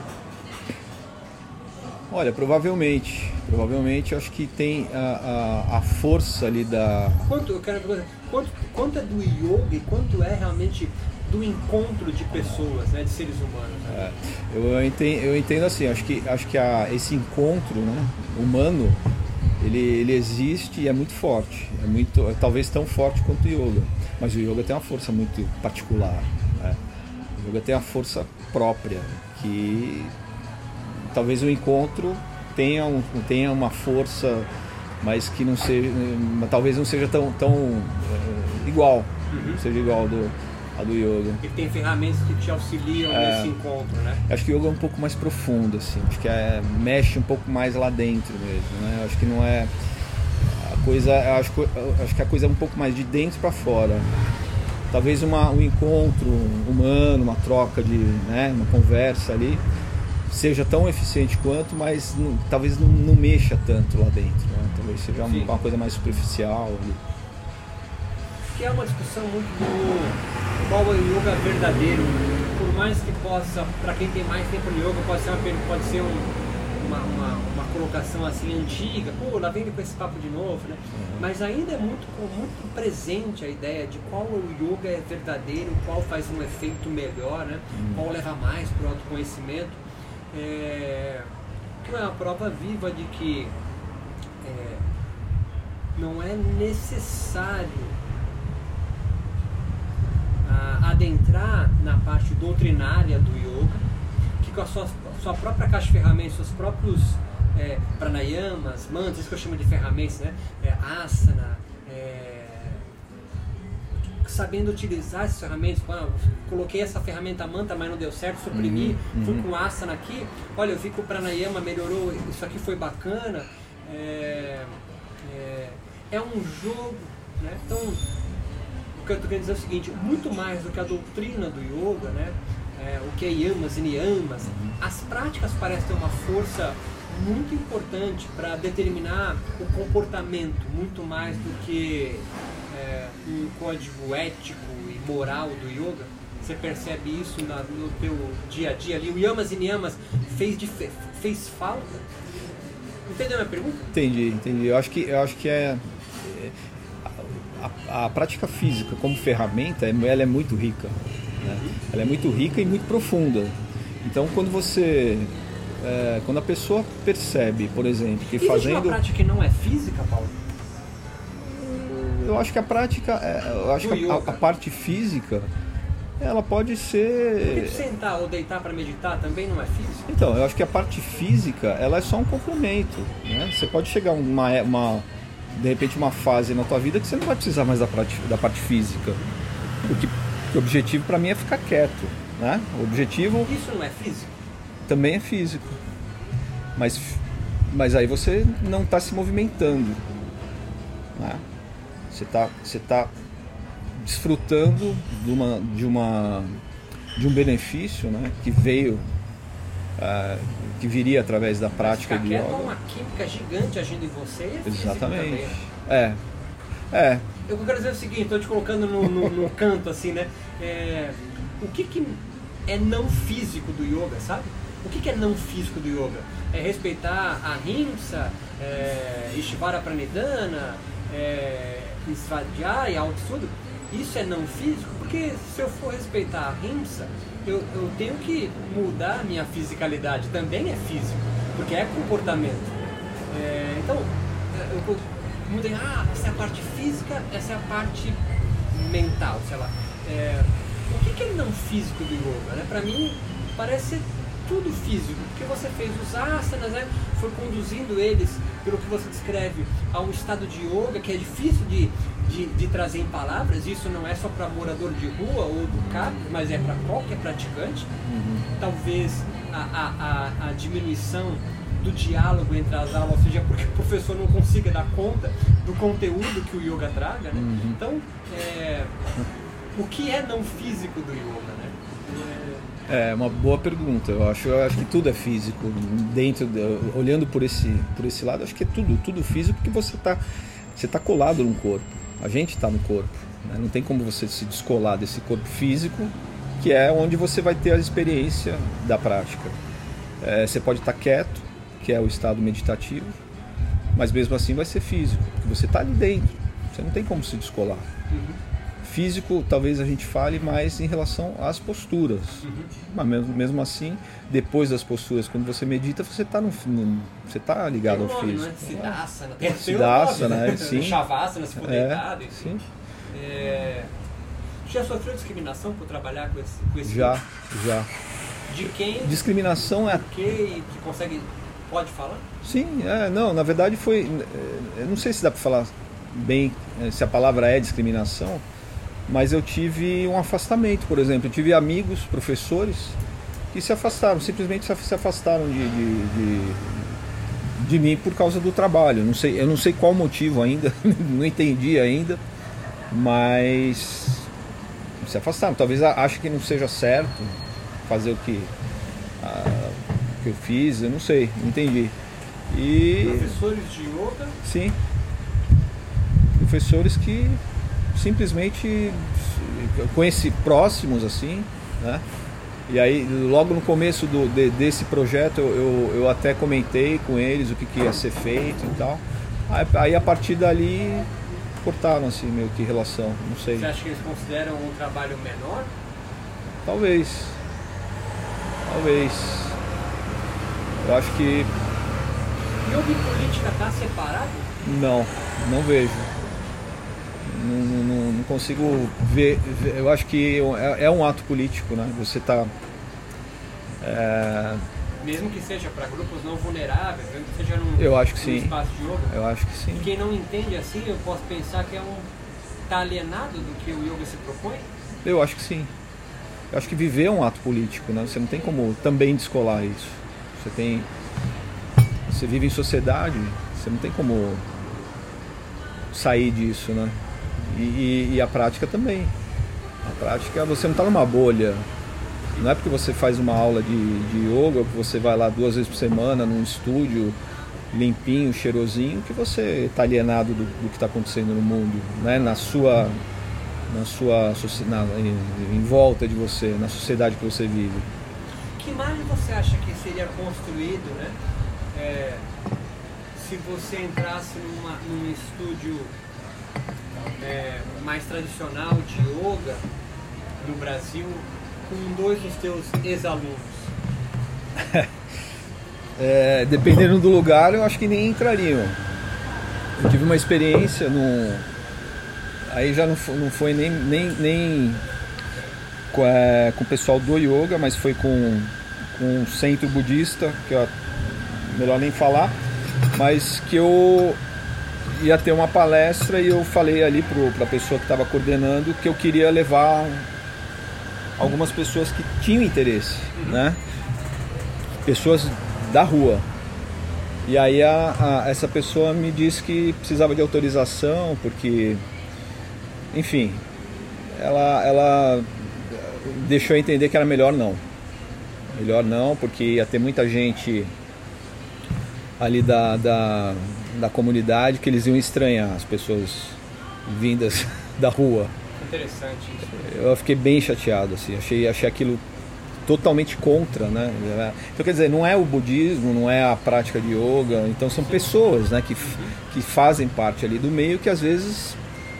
Olha, provavelmente. Provavelmente acho que tem a, a, a força ali da. Quanto, eu quero quanto, quanto é do yoga e quanto é realmente do encontro de pessoas, né, de seres humanos? Né? É, eu, entendo, eu entendo assim, acho que, acho que a, esse encontro né, humano ele, ele existe e é muito forte. É muito, é talvez tão forte quanto o yoga. Mas o yoga tem uma força muito particular. Né? O yoga tem a força própria que talvez o encontro tenha, um, tenha uma força, mas que não seja, talvez não seja tão, tão uh, igual, uhum. seja igual do, a do yoga. Ele tem ferramentas que te auxiliam é, nesse encontro, né? Acho que o yoga é um pouco mais profundo, assim, acho que é, mexe um pouco mais lá dentro mesmo, né? Acho que não é a coisa, acho, acho que a coisa é um pouco mais de dentro para fora. Talvez uma, um encontro humano, uma troca de, né, uma conversa ali, seja tão eficiente quanto, mas não, talvez não, não, mexa tanto lá dentro. Né? Talvez seja uma, uma, coisa mais superficial. Que é uma discussão muito do qual é o yoga verdadeiro. Por mais que possa, para quem tem mais tempo no yoga, pode ser, uma, pode ser um, uma, uma, uma, colocação assim antiga, pô, lá vem com esse papo de novo, né? Uhum. Mas ainda é muito, muito presente a ideia de qual o yoga é verdadeiro, qual faz um efeito melhor, né? Uhum. Qual leva mais para o autoconhecimento é, é uma prova viva de que é, não é necessário a, adentrar na parte doutrinária do yoga, que com a sua, sua própria caixa de ferramentas, seus próprios é, pranayamas, mantras, isso que eu chamo de ferramentas, né? É, asana, sabendo utilizar essas ferramentas. Quando coloquei essa ferramenta manta, mas não deu certo, suprimi, uhum, fui uhum. com asana aqui. Olha, eu vi que o pranayama melhorou, isso aqui foi bacana. É, é, é um jogo, né? Então, o que eu estou querendo dizer é o seguinte: muito mais do que a doutrina do yoga, né? É, o que é yamas e niyamas, uhum. as práticas parecem ter uma força muito importante para determinar o comportamento, muito mais do que é, um código ético e moral do yoga. Você percebe isso na, no teu dia a dia ali? O yamas e niyamas fez, fez falta? Entendeu a minha pergunta? Entendi, entendi. Eu acho que, eu acho que é, é a, a, prática física como ferramenta, ela é muito rica. Né? Ela é muito rica e muito profunda. Então, quando você é, quando a pessoa percebe, por exemplo, que Existe fazendo. uma prática que não é física, Paulo? Eu acho que a prática, é, eu acho que a, a, parte física, ela pode ser. Porque sentar ou deitar para meditar também não é físico? Então, eu acho que a parte física, ela é só um complemento. Né? Você pode chegar uma, uma de repente uma fase na tua vida que você não vai precisar mais da parte, da parte física. Porque o objetivo para mim é ficar quieto. Né? O objetivo. Isso não é físico? também é físico. Mas, mas aí você não está se movimentando. Né? Você está você tá desfrutando de, uma, de, uma, de um benefício né, que veio, uh, que viria através da prática de yoga. É uma química gigante agindo em você. É Exatamente. Né? É. É. Eu quero dizer o seguinte, estou te colocando no, no, no, canto assim, né? É, o que, que é não físico do yoga, sabe? O que, é não físico do yoga? É respeitar a Himsa, é, Ishvara Pranidhana, é, Svadhyaya, Autoestudo? Isso é não físico? Porque se eu for respeitar a Himsa, eu, eu tenho que mudar a minha fisicalidade. Também é físico, porque é comportamento. É, então, eu, eu mudei, ah, essa é a parte física, essa é a parte mental, sei lá. É, o que, que é não físico do yoga? Né? Para mim, parece tudo físico, porque você fez os asanas, né? foi conduzindo eles, pelo que você descreve, a um estado de yoga que é difícil de, de, de trazer em palavras. Isso não é só para morador de rua ou do CAP, mas é para qualquer praticante. Uhum. Talvez a, a, a, a diminuição do diálogo entre as aulas, seja porque o professor não consiga dar conta do conteúdo que o yoga traga. Né? Uhum. Então, é, o que é não físico do yoga? Né? É uma boa pergunta. Eu acho, eu acho que tudo é físico. Dentro, de, olhando por esse, por esse lado, acho que é tudo, tudo físico porque você está você tá colado no corpo. A gente está no corpo. Né? Não tem como você se descolar desse corpo físico, que é onde você vai ter a experiência da prática. É, você pode estar tá quieto, que é o estado meditativo, mas mesmo assim vai ser físico, porque você está ali dentro. Você não tem como se descolar. Uhum físico talvez a gente fale mais em relação às posturas. Uhum. Mas mesmo, mesmo assim, depois das posturas, quando você medita, você está você tá ligado ao físico. Né? Siddhasana, tem Siddhasana, né? Sim. Shavasana, se for é, deitado. Sim. É... Já sofreu discriminação por trabalhar com esse, com esse Já, tipo? já. De quem? Discriminação é. Que, que consegue. Pode falar? Sim, é, não, na verdade foi. Eu não sei se dá para falar bem se a palavra é discriminação, mas eu tive um afastamento, por exemplo. Eu tive amigos, professores, que se afastaram, simplesmente se afastaram de, de, de, de mim por causa do trabalho. Não sei, eu não sei qual motivo ainda, não entendi ainda, mas se afastaram. Talvez ache que não seja certo fazer o que, a, que eu fiz, eu não sei, não entendi. E, professores de yoga? Sim. Professores que simplesmente conheci próximos assim, né? E aí, logo no começo do, de, desse projeto, eu, eu, até comentei com eles o que, que ia ser feito e tal. Aí, aí, a partir dali cortaram assim meio que relação, não sei. Você acha que eles consideram um trabalho menor? Talvez. Talvez. Eu acho que. E política está separado? Não, não vejo não, não, não consigo ver, Eu acho que é, é, um ato político, né? Você está é, Mesmo que seja para grupos não vulneráveis, mesmo que seja num, eu acho que sim. espaço de yoga. Eu acho que sim. E quem não entende assim, eu posso pensar que é um tá alienado do que o yoga se propõe? Eu acho que sim. Eu acho que viver é um ato político, né? Você não tem como também descolar isso. Você tem. Você vive em sociedade, você não tem como sair disso, né? E, e, e a prática também. A prática, você não está numa bolha. Não é porque você faz uma aula de, de yoga ou que você vai lá duas vezes por semana num estúdio limpinho, cheirosinho, que você está alienado do, do que está acontecendo no mundo, né? Na sua, na sua, na, em, em, volta de você, na sociedade que você vive. Que imagem você acha que seria construído, né? É, se você entrasse numa, num estúdio é, mais tradicional de yoga no Brasil com dois dos teus ex-alunos? é, dependendo do lugar, eu acho que nem entrariam. Eu tive uma experiência. Aí já não foi, não foi nem, nem, nem com, é, com o pessoal do yoga, mas foi com, com um centro budista, que é melhor nem falar, mas que eu ia ter uma palestra e eu falei ali para a pessoa que estava coordenando que eu queria levar algumas pessoas que tinham interesse, né? Pessoas da rua. E aí a, a, essa pessoa me disse que precisava de autorização, porque, enfim, ela, ela deixou entender que era melhor não. Melhor não, porque ia ter muita gente ali da, da, da comunidade que eles iam estranhar as pessoas vindas da rua. Interessante isso. Eu fiquei bem chateado, assim, achei, achei aquilo totalmente contra, né? Então quer dizer, não é o budismo, não é a prática de yoga, então são pessoas, né, que, que fazem parte ali do meio que às vezes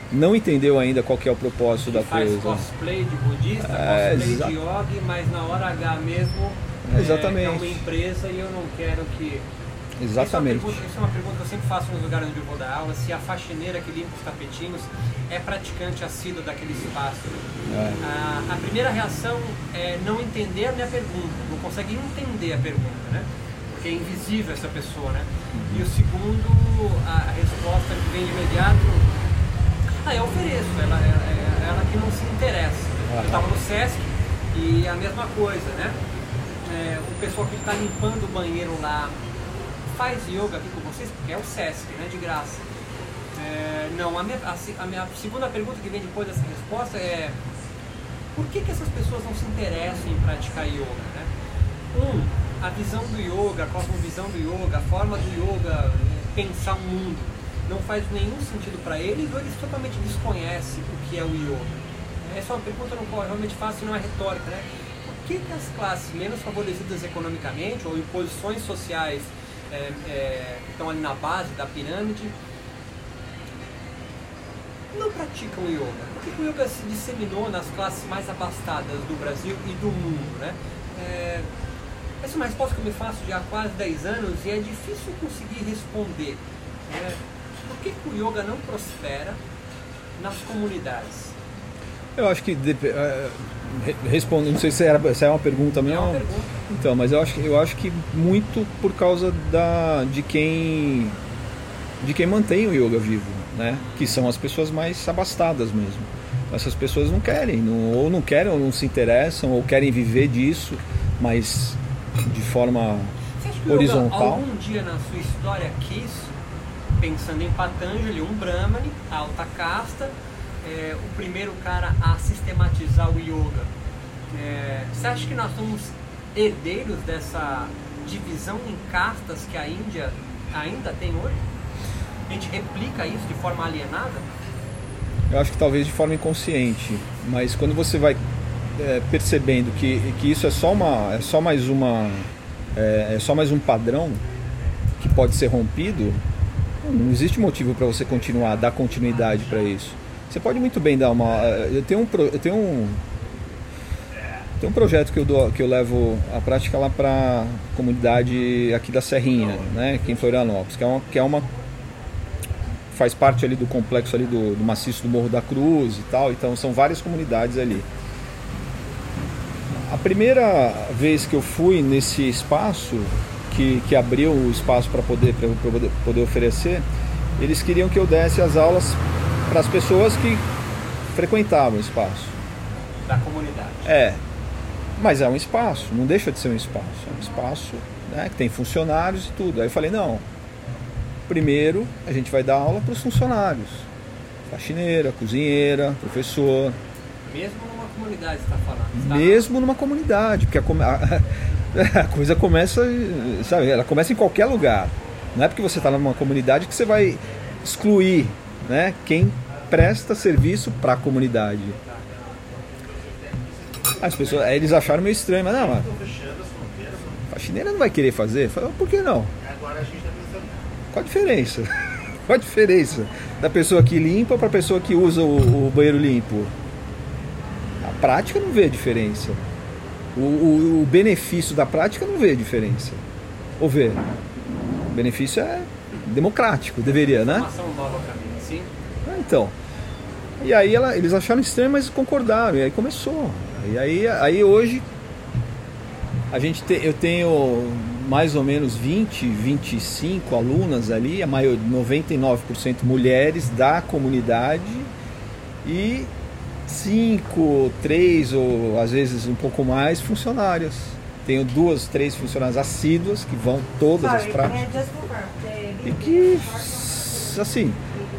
não entendeu ainda qual é o propósito que da faz coisa. cosplay de budista, é, cosplay de yoga, mas na hora H mesmo Exatamente. É, é uma empresa e eu não quero que Exatamente. Isso é, pergunta, isso é, uma pergunta que eu sempre faço nos lugares onde eu vou dar aula, se a faxineira que limpa os tapetinhos é praticante assíduo daquele espaço. É. A, a, primeira reação é não entender a minha pergunta, não consegue entender a pergunta, né? Porque é invisível essa pessoa, né? Uhum. E o segundo, a, resposta que vem de imediato, ah, eu ofereço, ela, ela, é, ela que não se interessa. Uhum. Eu estava no Sesc e a mesma coisa, né? É, o pessoal que está limpando o banheiro lá, faz yoga aqui com vocês? Porque é o SESC, né? De graça. É, não, a minha, a, a, minha segunda pergunta que vem depois dessa resposta é por que, que essas pessoas não se interessam em praticar yoga? Né? Um, a visão do yoga, a cosmovisão do yoga, a forma do yoga pensar o mundo não faz nenhum sentido para eles ou eles totalmente desconhecem o que é o yoga? Essa é uma pergunta no qual eu realmente faço e não é retórica, né? Por que, que as classes menos favorecidas economicamente ou em posições sociais é, é, que estão ali na base da pirâmide, não praticam yoga. Por que o yoga se disseminou nas classes mais abastadas do Brasil e do mundo? Né? É, essa é uma resposta que eu me faço já há quase 10 anos e é difícil conseguir responder. Né? Por que, que o yoga não prospera nas comunidades? Eu acho que uh, respondo, não sei se, era, se é uma pergunta mesmo. É uma pergunta. Então, mas eu acho, eu acho que muito por causa da, de quem de quem mantém o yoga vivo, né? Que são as pessoas mais abastadas mesmo. Essas pessoas não querem, não, ou não querem, ou não se interessam, ou querem viver disso, mas de forma horizontal. Yoga, algum dia na sua história quis, pensando em Patanjali, um Brahmani, alta casta, é, o primeiro cara a sistematizar o yoga. É, você acha que nós somos herdeiros dessa divisão em castas que a Índia ainda tem hoje? A gente replica isso de forma alienada? Eu acho que talvez de forma inconsciente, mas quando você vai é, percebendo que, que isso é só, uma, é só mais uma é, é só mais um padrão que pode ser rompido, não existe motivo para você continuar, dar continuidade para isso. Você pode muito bem dar uma. Eu tenho um, eu tenho um, tem um projeto que eu, dou, que eu levo a prática lá para a comunidade aqui da Serrinha, né, aqui em Florianópolis, que é uma, que é uma faz parte ali do complexo ali do, do maciço do Morro da Cruz e tal, então são várias comunidades ali. A primeira vez que eu fui nesse espaço, que, que abriu o espaço para poder, poder, poder oferecer, eles queriam que eu desse as aulas para as pessoas que frequentavam o espaço. Da comunidade. É. Mas é um espaço, não deixa de ser um espaço. É um espaço né, que tem funcionários e tudo. Aí eu falei, não, primeiro a gente vai dar aula para os funcionários. Faxineira, cozinheira, professor. Mesmo numa comunidade, você está falando? Tá? Mesmo numa comunidade, porque a, a, a, coisa começa, sabe, ela começa em qualquer lugar. Não é porque você está numa comunidade que você vai excluir né, quem presta serviço para a comunidade. As pessoas, eles acharam meio estranho, mas não, mas faxineira não vai querer fazer? Falei, por que não? Qual a diferença? Qual a diferença da pessoa que limpa para a pessoa que usa o, o, banheiro limpo? A prática não vê diferença. O, o, o benefício da prática não vê diferença. Ou vê? O benefício é democrático, deveria, né? nova para mim, sim. Ah, então. E aí ela, eles acharam estranho, mas concordaram. E aí começou. E aí, aí hoje a gente te, eu tenho mais ou menos 20, 25 alunas ali, a maior 99% mulheres da comunidade e 5, 3 ou às vezes um pouco mais funcionárias. Tenho duas, três funcionárias assíduas que vão todas as práticas. E que, assim,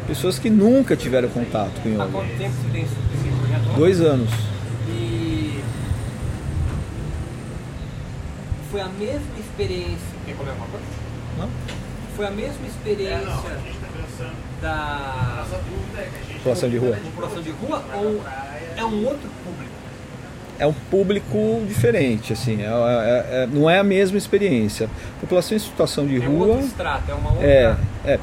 pessoas que nunca tiveram contato com yoga. Há quanto tempo você tem esse Dois anos. Foi a mesma experiência. Quer comer alguma coisa? Não? Foi a mesma experiência É, não, a gente tá pensando. da Nossa dúvida é que a gente. População de rua. população de rua ou é um outro público? é um público diferente, assim, é, é, é, não é a mesma experiência. População em situação de É um rua. outro extrato, é uma outra. É, é.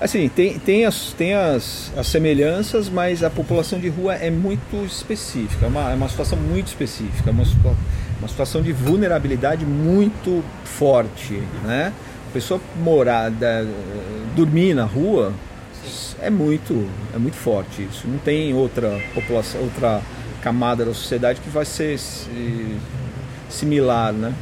Assim, tem, tem, as, tem as, as semelhanças, mas a população de rua é muito específica, é uma, é uma situação muito específica, é uma, uma situação de vulnerabilidade muito forte, né? A pessoa morar, da- dormir na rua é muito, é muito forte isso. Não tem outra população, outra camada da sociedade que vai ser similar, né?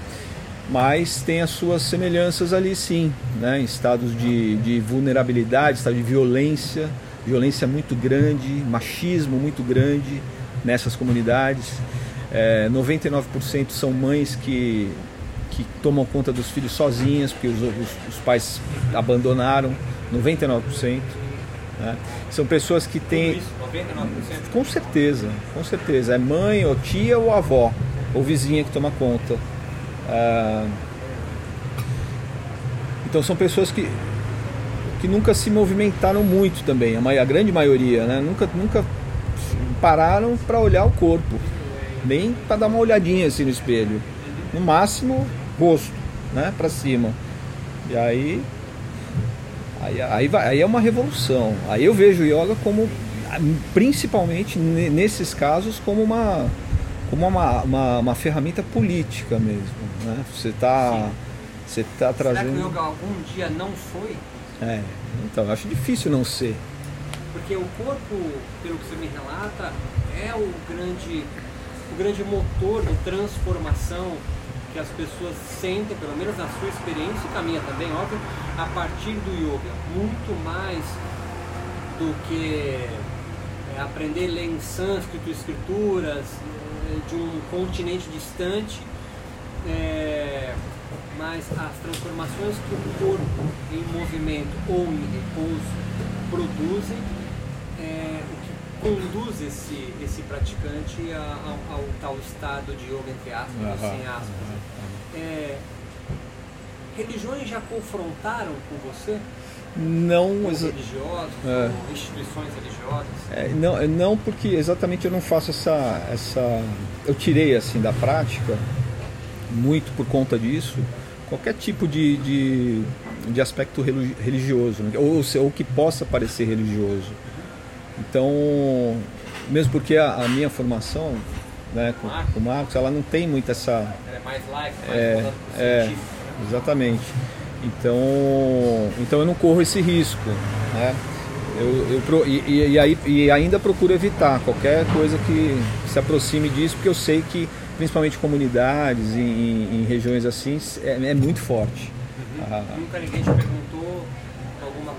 Mas tem as suas semelhanças ali sim, né? Estados de, de vulnerabilidade, estado de violência, violência muito grande, machismo muito grande nessas comunidades. É, 99% são mães que, que tomam conta dos filhos sozinhas, porque os, os, os pais abandonaram, 99%. Né? São pessoas que têm. Isso, 99%. Com certeza, com certeza. É mãe, ou tia, ou avó, ou vizinha que toma conta. Ah, então são pessoas que, que nunca se movimentaram muito também, a grande maioria, né? Nunca, nunca pararam para olhar o corpo, nem para dar uma olhadinha assim no espelho. No máximo, rosto, né? Para cima. E aí Aí, aí, vai- aí é uma revolução. Aí eu vejo o yoga como, principalmente ne- nesses casos, como uma, como uma, uma, uma ferramenta política mesmo. Né? Você está você tá Será que o trazendo. yoga algum dia não foi? É, então, eu acho difícil não ser. Porque o corpo, pelo que você me relata, é o grande, o grande motor de transformação que as pessoas sentem, pelo menos na sua experiência, e caminha também, óbvio, a partir do yoga. Muito mais do que é, aprender a ler em sânscrito escrituras é, de um continente distante, é, mas as transformações que o corpo em movimento ou em repouso produzem conduz esse, esse praticante a- ao, ao tal estado de yoga, entre aspas, ou sem aspas. É, religiões já confrontaram com você? Não, religiosos, É. instituições religiosas? É, não, é, não porque exatamente eu não faço essa, essa. Eu tirei assim da prática, muito por conta disso, qualquer tipo de, de, de aspecto religi- religioso, né? ou, ou que possa parecer religioso. Então, mesmo porque a, a minha formação né, com, com o Marcos, ela não tem muito essa. Ela é mais light, mais É, é, científico. exatamente. Então, então eu não corro esse risco, né? Eu, eu e, e- aí, e ainda procuro evitar qualquer coisa que se aproxime disso, porque eu sei que principalmente comunidades, em, em- regiões assim, é, é muito forte. Ah, Nunca ninguém te perguntou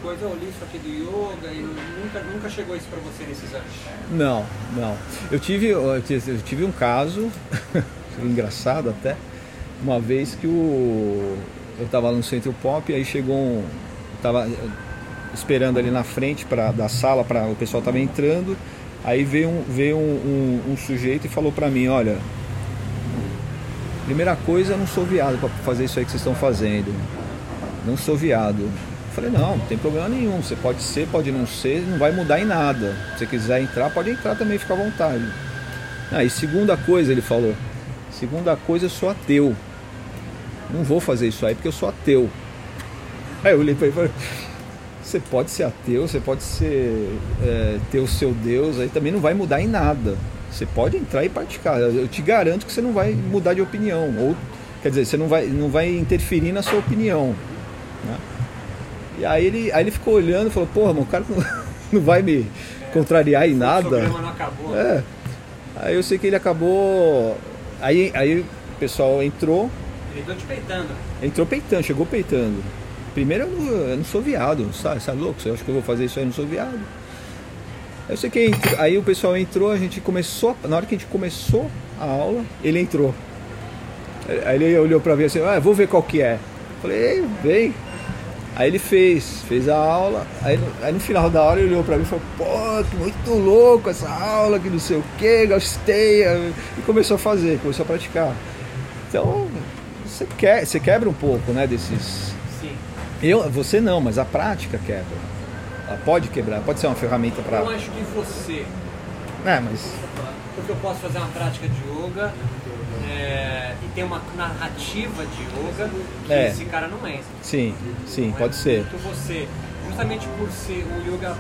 coisa, eu li isso aqui do yoga e nunca, nunca chegou isso pra você nesses anos. Não, não. Eu tive, eu tive um caso, engraçado até, uma vez que o, eu estava no Centro Pop aí chegou um. Tava esperando ali na frente pra, da sala, para o pessoal estava entrando, aí veio um, veio um, um- um sujeito e falou para mim, olha, primeira coisa, eu não sou viado para fazer isso aí que vocês estão fazendo. Não sou viado. Falei, não, não tem problema nenhum. Você pode ser, pode não ser, não vai mudar em nada. Se você quiser entrar, pode entrar também, fica à vontade. Ah, e segunda coisa, ele falou, segunda coisa, eu sou ateu. Não vou fazer isso aí porque eu sou ateu. Aí eu olhei para ele e falei, você pode ser ateu, você pode ser é, ter o seu Deus, aí também não vai mudar em nada. Você pode entrar e praticar. Eu te garanto que você não vai mudar de opinião. Ou, quer dizer, você não vai, não vai interferir na sua opinião. né? E aí ele, aí ele ficou olhando e falou, porra, mas o cara não, não vai me contrariar em O nada. programa não acabou. É. Aí eu sei que ele acabou. Aí, aí o pessoal entrou, Ele tô te peitando. entrou peitando, chegou peitando. Primeiro eu não, eu não sou viado, sabe, sabe louco? Você acha que eu vou fazer isso aí? Eu não sou viado. Aí eu sei que entrou- aí o pessoal entrou, a gente começou, na hora que a gente começou a aula, ele entrou. Aí ele olhou pra ver assim, ah, vou ver qual que é. Falei, vem. Aí ele fez, fez a aula, aí, no- aí no final da aula ele olhou pra mim e falou, pô, que muito louco essa aula, que não sei o que, gostei. E começou a fazer, começou a praticar. Então, você, quer, você quebra um pouco, né, desses. Sim. Eu, você não, mas a prática quebra. Ela pode quebrar, pode ser uma ferramenta para. Eu acho que você, É, mas. porque eu posso fazer uma prática de yoga é, e ter uma narrativa de yoga que É. esse cara não é. Sim, sim, Não é pode ser. Muito você, justamente por ser o yoga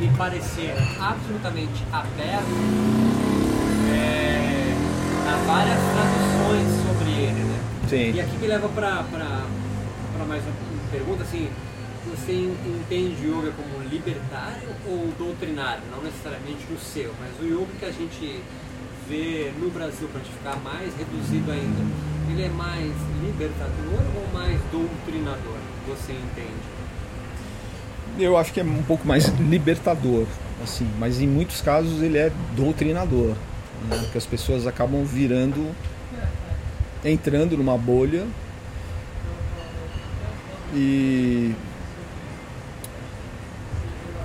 me parecer absolutamente aberto, é, há várias traduções sobre ele, né? Sim. E aqui me leva para mais uma pergunta assim, você en- entende yoga como libertário ou doutrinário? Não necessariamente o seu, mas o yoga que a gente vê no Brasil praticar mais reduzido ainda, ele é mais libertador ou mais doutrinador? Você entende? Eu acho que é um pouco mais libertador, assim, mas em muitos casos ele é doutrinador. Né? Porque as pessoas acabam virando. entrando numa bolha e.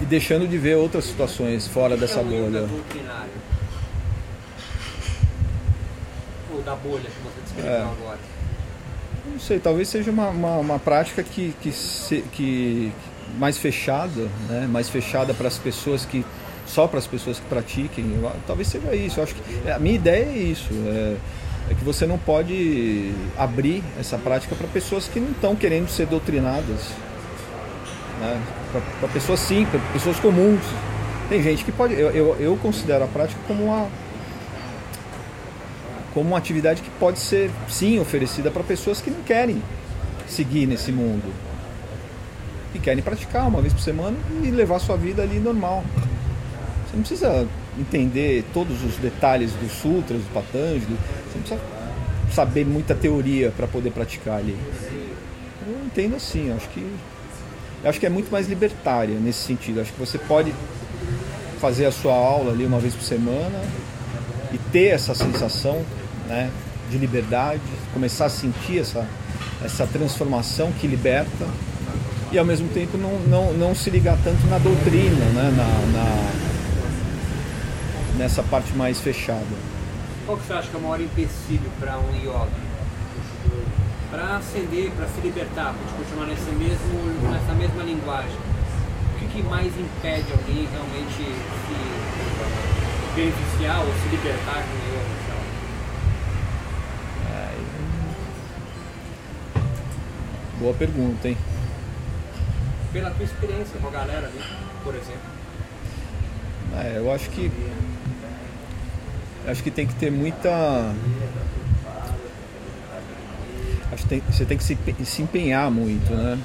e deixando de ver outras situações fora dessa é bolha. Da bolha que você descreveu É. agora? Não sei, talvez seja uma, uma, uma prática que, que, se- que mais fechada, né? mais fechada para as pessoas que só para as pessoas que pratiquem. Talvez seja isso. Eu acho que a minha ideia é isso. É, é que você não pode abrir essa prática para pessoas que não estão querendo ser doutrinadas, né? para pessoas simples, pessoas comuns. Tem gente que pode. Eu, eu, eu considero a prática como uma como uma atividade que pode ser sim oferecida para pessoas que não querem seguir nesse mundo e querem praticar uma vez por semana e levar sua vida ali normal. Você não precisa entender todos os detalhes dos sutras, do Patanjali, você não precisa saber muita teoria para poder praticar ali. Eu entendo assim, eu acho que eu acho que é muito mais libertária nesse sentido. Eu acho que você pode fazer a sua aula ali uma vez por semana e ter essa sensação né, de liberdade, começar a sentir essa, essa transformação que liberta e ao mesmo tempo não, não, não se ligar tanto na doutrina, né, na, na- nessa parte mais fechada. Qual que você acha que é o maior empecilho para um yoga? Para ascender, para se libertar, para continuar nesse mesmo, nessa mesma linguagem. O que, que mais impede alguém realmente se beneficiar ou se libertar com o yoga? sei lá? Boa pergunta, hein? Pela tua experiência com a galera ali, por exemplo. É, eu acho que acho que tem que ter muita acho que tem- você tem que se, se empenhar muito, né?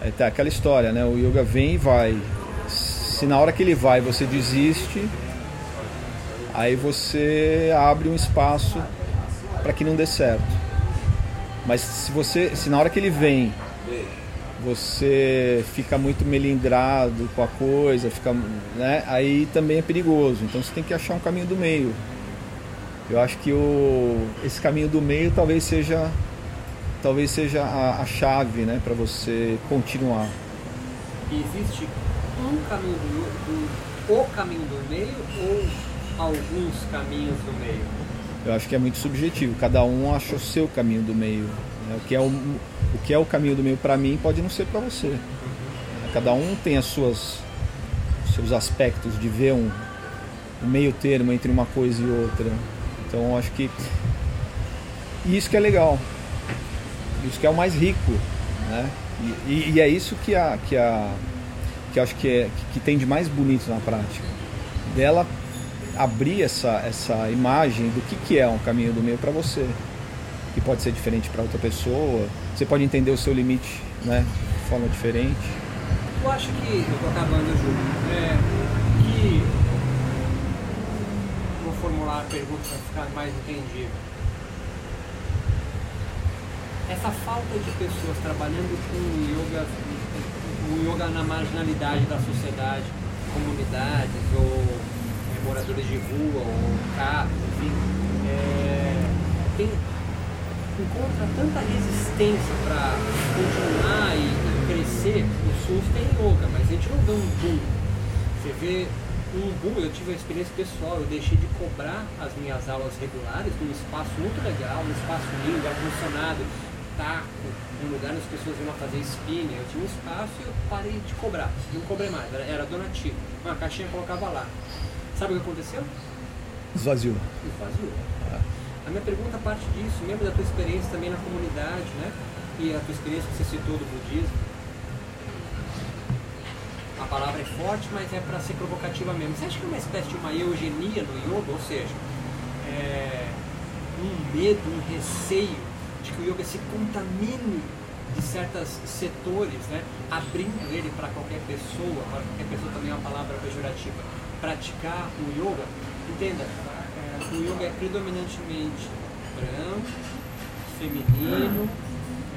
É, tá aquela história, né? O yoga vem e vai. Se na hora que ele vai você desiste, aí você abre um espaço para que não dê certo. Mas se você, se na hora que ele vem, você fica muito melindrado com a coisa, fica, né? Aí também é perigoso. Então você tem que achar um caminho do meio. Eu acho que o, esse caminho do meio talvez seja talvez seja a, a chave, né, para você continuar. Existe um caminho do, do o caminho do meio ou alguns caminhos do meio? Eu acho que é muito subjetivo. Cada um acha o seu caminho do meio. Né? O que é o, o que é o caminho do meio para mim pode não ser para você. Cada um tem as suas seus aspectos de ver um, um meio termo entre uma coisa e outra. Então acho que isso que é legal, isso que é o mais rico, né? E, e, e é isso que a que a que acho que é que, que tem de mais bonito na prática, dela abrir essa essa imagem do que que é um caminho do meio para você, que pode ser diferente para outra pessoa, você pode entender o seu limite, né? De forma diferente. Eu acho que eu tô acabando, Júlio, é, que vou formular a pergunta para ficar mais entendível essa falta de pessoas trabalhando com yoga, o yoga na marginalidade da sociedade, comunidades ou moradores de rua ou carros, enfim, é, tem, encontra tanta resistência para continuar e, e, crescer. O SUS tem yoga, mas a gente não vê um boom. Você vê um boom, eu tive uma experiência pessoal, eu deixei de cobrar as minhas aulas regulares num espaço muito legal, num espaço lindo, ar-condicionado, taco, um lugar onde as pessoas iam fazer spinning. Eu tinha um espaço e eu parei de cobrar. Não cobrei mais, era, era donativo. Uma caixinha colocava lá. Sabe o que aconteceu? Esvaziou. Esvaziou. Ah. A minha pergunta parte disso, mesmo da tua experiência também na comunidade, né? E a tua experiência que você citou do budismo. A palavra é forte, mas é para ser provocativa mesmo. Você acha que é uma espécie de uma eugenia no yoga? Ou seja, é um medo, um receio de que o yoga se contamine de certos setores, né? abrindo ele para qualquer pessoa, para qualquer pessoa também é uma palavra pejorativa, praticar o yoga. Entenda, é, o yoga é predominantemente branco, feminino,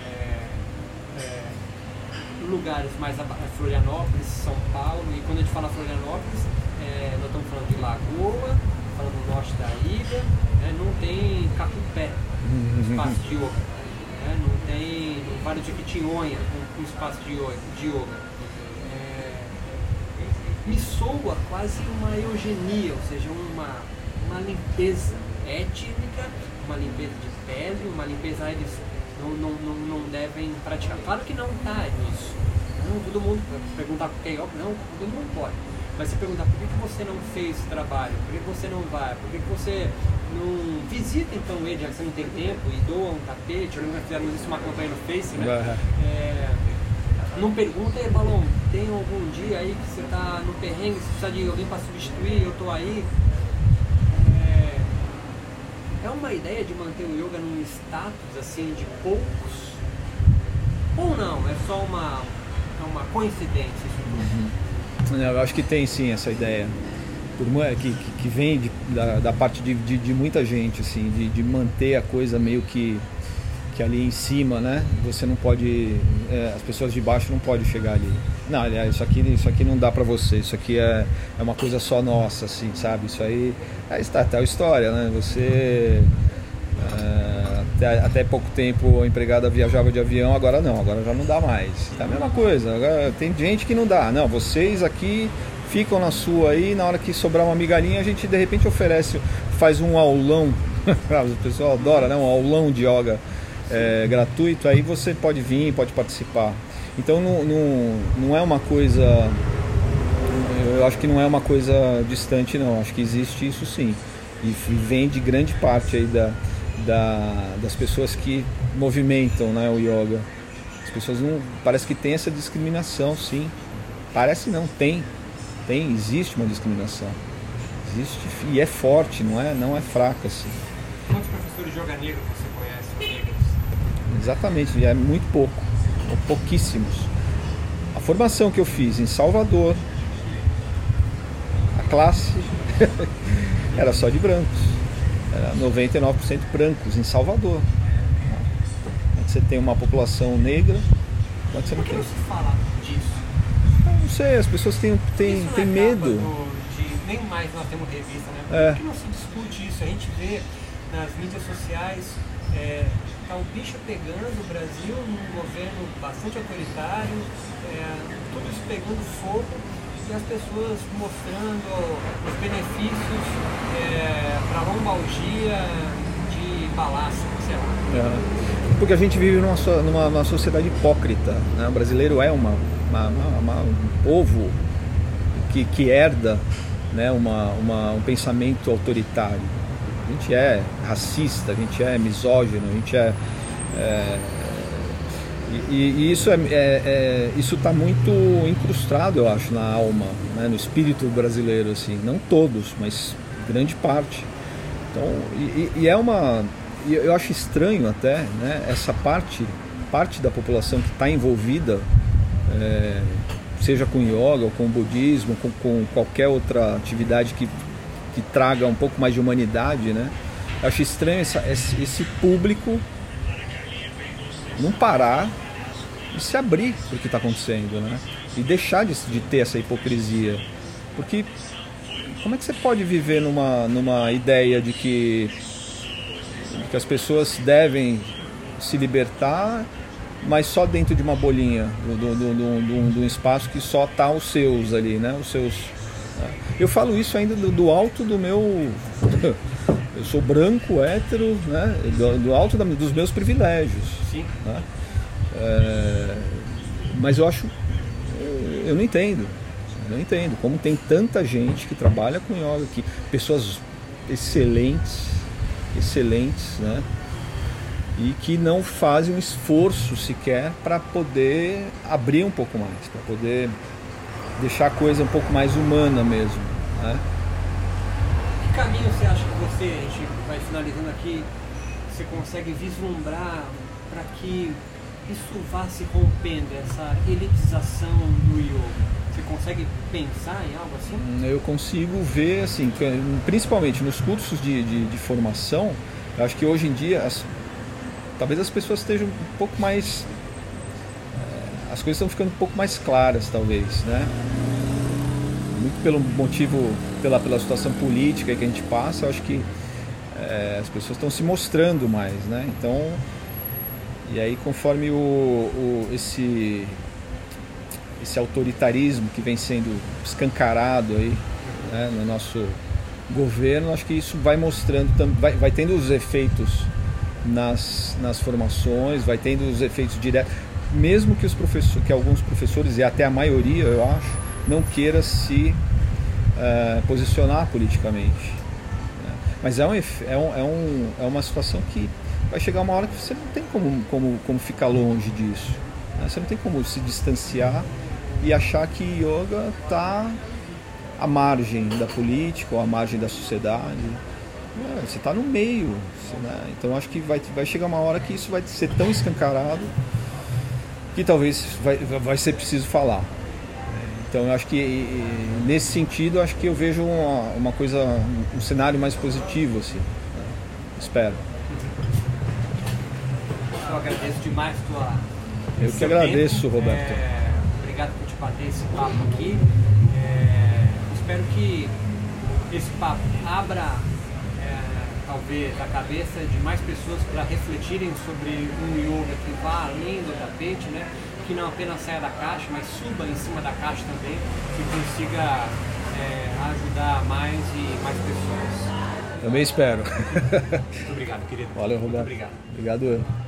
é, é, lugares mais Florianópolis, São Paulo, e quando a gente fala Florianópolis, é, nós estamos falando de Lagoa, falando do norte da ilha, né? não tem Capupé, Uhum. espaço de yoga. Né? Não tem no Vale de Quitinhonha um, um espaço de yoga. De yoga. É, me soa quase uma eugenia, ou seja, uma, uma limpeza étnica, uma limpeza de pele, uma limpeza eles não, não, não, não devem praticar. Claro que não está nisso. Não, todo mundo perguntar por que yoga, não, todo mundo pode. Mas se perguntar por que, que você não fez esse trabalho, por que, que você não vai, por que, que você não visita então ele, já que você não tem tempo, e doa um tapete, eu lembro que fizemos isso uma campanha no Face, né? É, não pergunta, aí, Balão, tem algum dia aí que você tá no perrengue, você precisa de alguém para substituir, eu tô aí. É, é uma ideia de manter o yoga num status assim de poucos? Ou não? É só uma, é uma coincidência isso tudo? Uhum. Eu acho que tem sim essa ideia que, que vem de, da, da, parte de, de, de, muita gente, assim, de, de manter a coisa meio que, que ali em cima, né? Você não pode, é, as pessoas de baixo não podem chegar ali. Não, aliás, isso aqui, isso aqui não dá para você, isso aqui é, é uma coisa só nossa, assim, sabe? Isso aí é tal história, né? Você é, até, até pouco tempo a empregada viajava de avião, agora não, agora já não dá mais. É a mesma coisa, agora tem gente que não dá. Não, vocês aqui ficam na sua aí, na hora que sobrar uma migalhinha, a gente de repente oferece, faz um aulão, o pessoal adora, né? Um aulão de yoga é, gratuito, aí você pode vir, pode participar. Então não, não, não é uma coisa. Eu acho que não é uma coisa distante não, acho que existe isso sim. E vem de grande parte aí da, da, das pessoas que movimentam né, o yoga. As pessoas não. Parece que tem essa discriminação, sim. Parece não, tem. Tem, existe uma discriminação. Existe e é forte, não é, não é fraca assim. Quantos professores de yoga negro você conhece, negros? Exatamente, é muito pouco, ou pouquíssimos. A formação que eu fiz em Salvador, a classe era só de brancos. era 99% brancos em Salvador. Quando você tem uma população negra, quando você Por não que tem. não se fala disso? Não sei, as pessoas têm, têm, Isso têm medo. do- de- nem mais nós temos revista, né? É. Por que não se discute isso? A gente vê nas mídias sociais, é, tá o bicho pegando o Brasil num governo bastante autoritário, é, tudo isso pegando fogo e as pessoas mostrando os benefícios para lombalgia de palácio, sei lá. É. Porque a gente vive numa, numa, numa sociedade hipócrita. Né? O brasileiro é uma, uma- uma- um povo que, que herda né? uma- um pensamento autoritário. A gente é racista, a gente é misógino, a gente é. é, e, e isso é, é- é- isso está muito incrustado, eu acho, na alma, né? no espírito brasileiro, assim. Não todos, mas grande parte. Então, e, e- é uma. Eu acho estranho até, né? Essa parte, parte da população que está envolvida, é, seja com yoga, ou com budismo, com, com qualquer outra atividade que, que traga um pouco mais de humanidade, né? Eu acho estranho essa- esse, público não parar e se abrir para o que está acontecendo, né? E deixar de, de ter essa hipocrisia. Porque como é que você pode viver numa, numa ideia de que, de que as pessoas devem se libertar, mas só dentro de uma bolinha, de um espaço que só tá os seus ali, né? Os seus. Eu falo isso ainda do, do alto do meu. Eu sou branco, hétero, né? Do, do alto da- dos meus privilégios. Sim. né? É, mas eu acho. Eu não entendo. Eu não entendo como tem tanta gente que trabalha com yoga aqui, pessoas excelentes, excelentes, né? E que não fazem um esforço sequer para poder abrir um pouco mais, para poder deixar a coisa um pouco mais humana mesmo, né? Que caminho você acha que você, a gente vai finalizando aqui, você consegue vislumbrar para que isso vá se rompendo, essa elitização do yoga? Você consegue pensar em algo assim? Eu consigo ver, assim, principalmente nos cursos de, de, de formação, eu acho que hoje em dia as- talvez as pessoas estejam um pouco mais. As coisas estão ficando um pouco mais claras, talvez, né? Muito pelo motivo, pela, pela situação política que a gente passa, eu acho que eh, as pessoas estão se mostrando mais, né? Então, e aí conforme o, o- esse esse autoritarismo que vem sendo escancarado aí né, no nosso governo, acho que isso vai mostrando, vai, vai tendo os efeitos nas, nas formações, vai tendo os efeitos diretos, mesmo que os professores, que alguns professores e até a maioria, eu acho, não queira se eh, posicionar politicamente. né. Mas é, um, é, um, é, um, é uma situação que vai chegar uma hora que você não tem como, como, como ficar longe disso. né? Você não tem como se distanciar e achar que yoga está à margem da política ou à margem da sociedade. Não, você está no meio. né? Então acho que vai, vai chegar uma hora que isso vai ser tão escancarado que talvez vai, vai ser preciso falar. Então eu acho que nesse sentido eu acho que eu vejo uma, uma coisa, um cenário mais positivo assim. né? Espero. Eu agradeço demais tua. Eu que agradeço, tempo. Roberto. É, obrigado por te bater esse papo aqui. É, espero que esse papo abra talvez a cabeça de mais pessoas para refletirem sobre um yoga que vá além do tapete, né? Que não apenas saia da caixa, mas suba em cima da caixa também, que consiga é, ajudar mais e mais pessoas. Também espero. Muito obrigado, querido. Valeu, Muito Roberto. obrigado. Obrigado eu.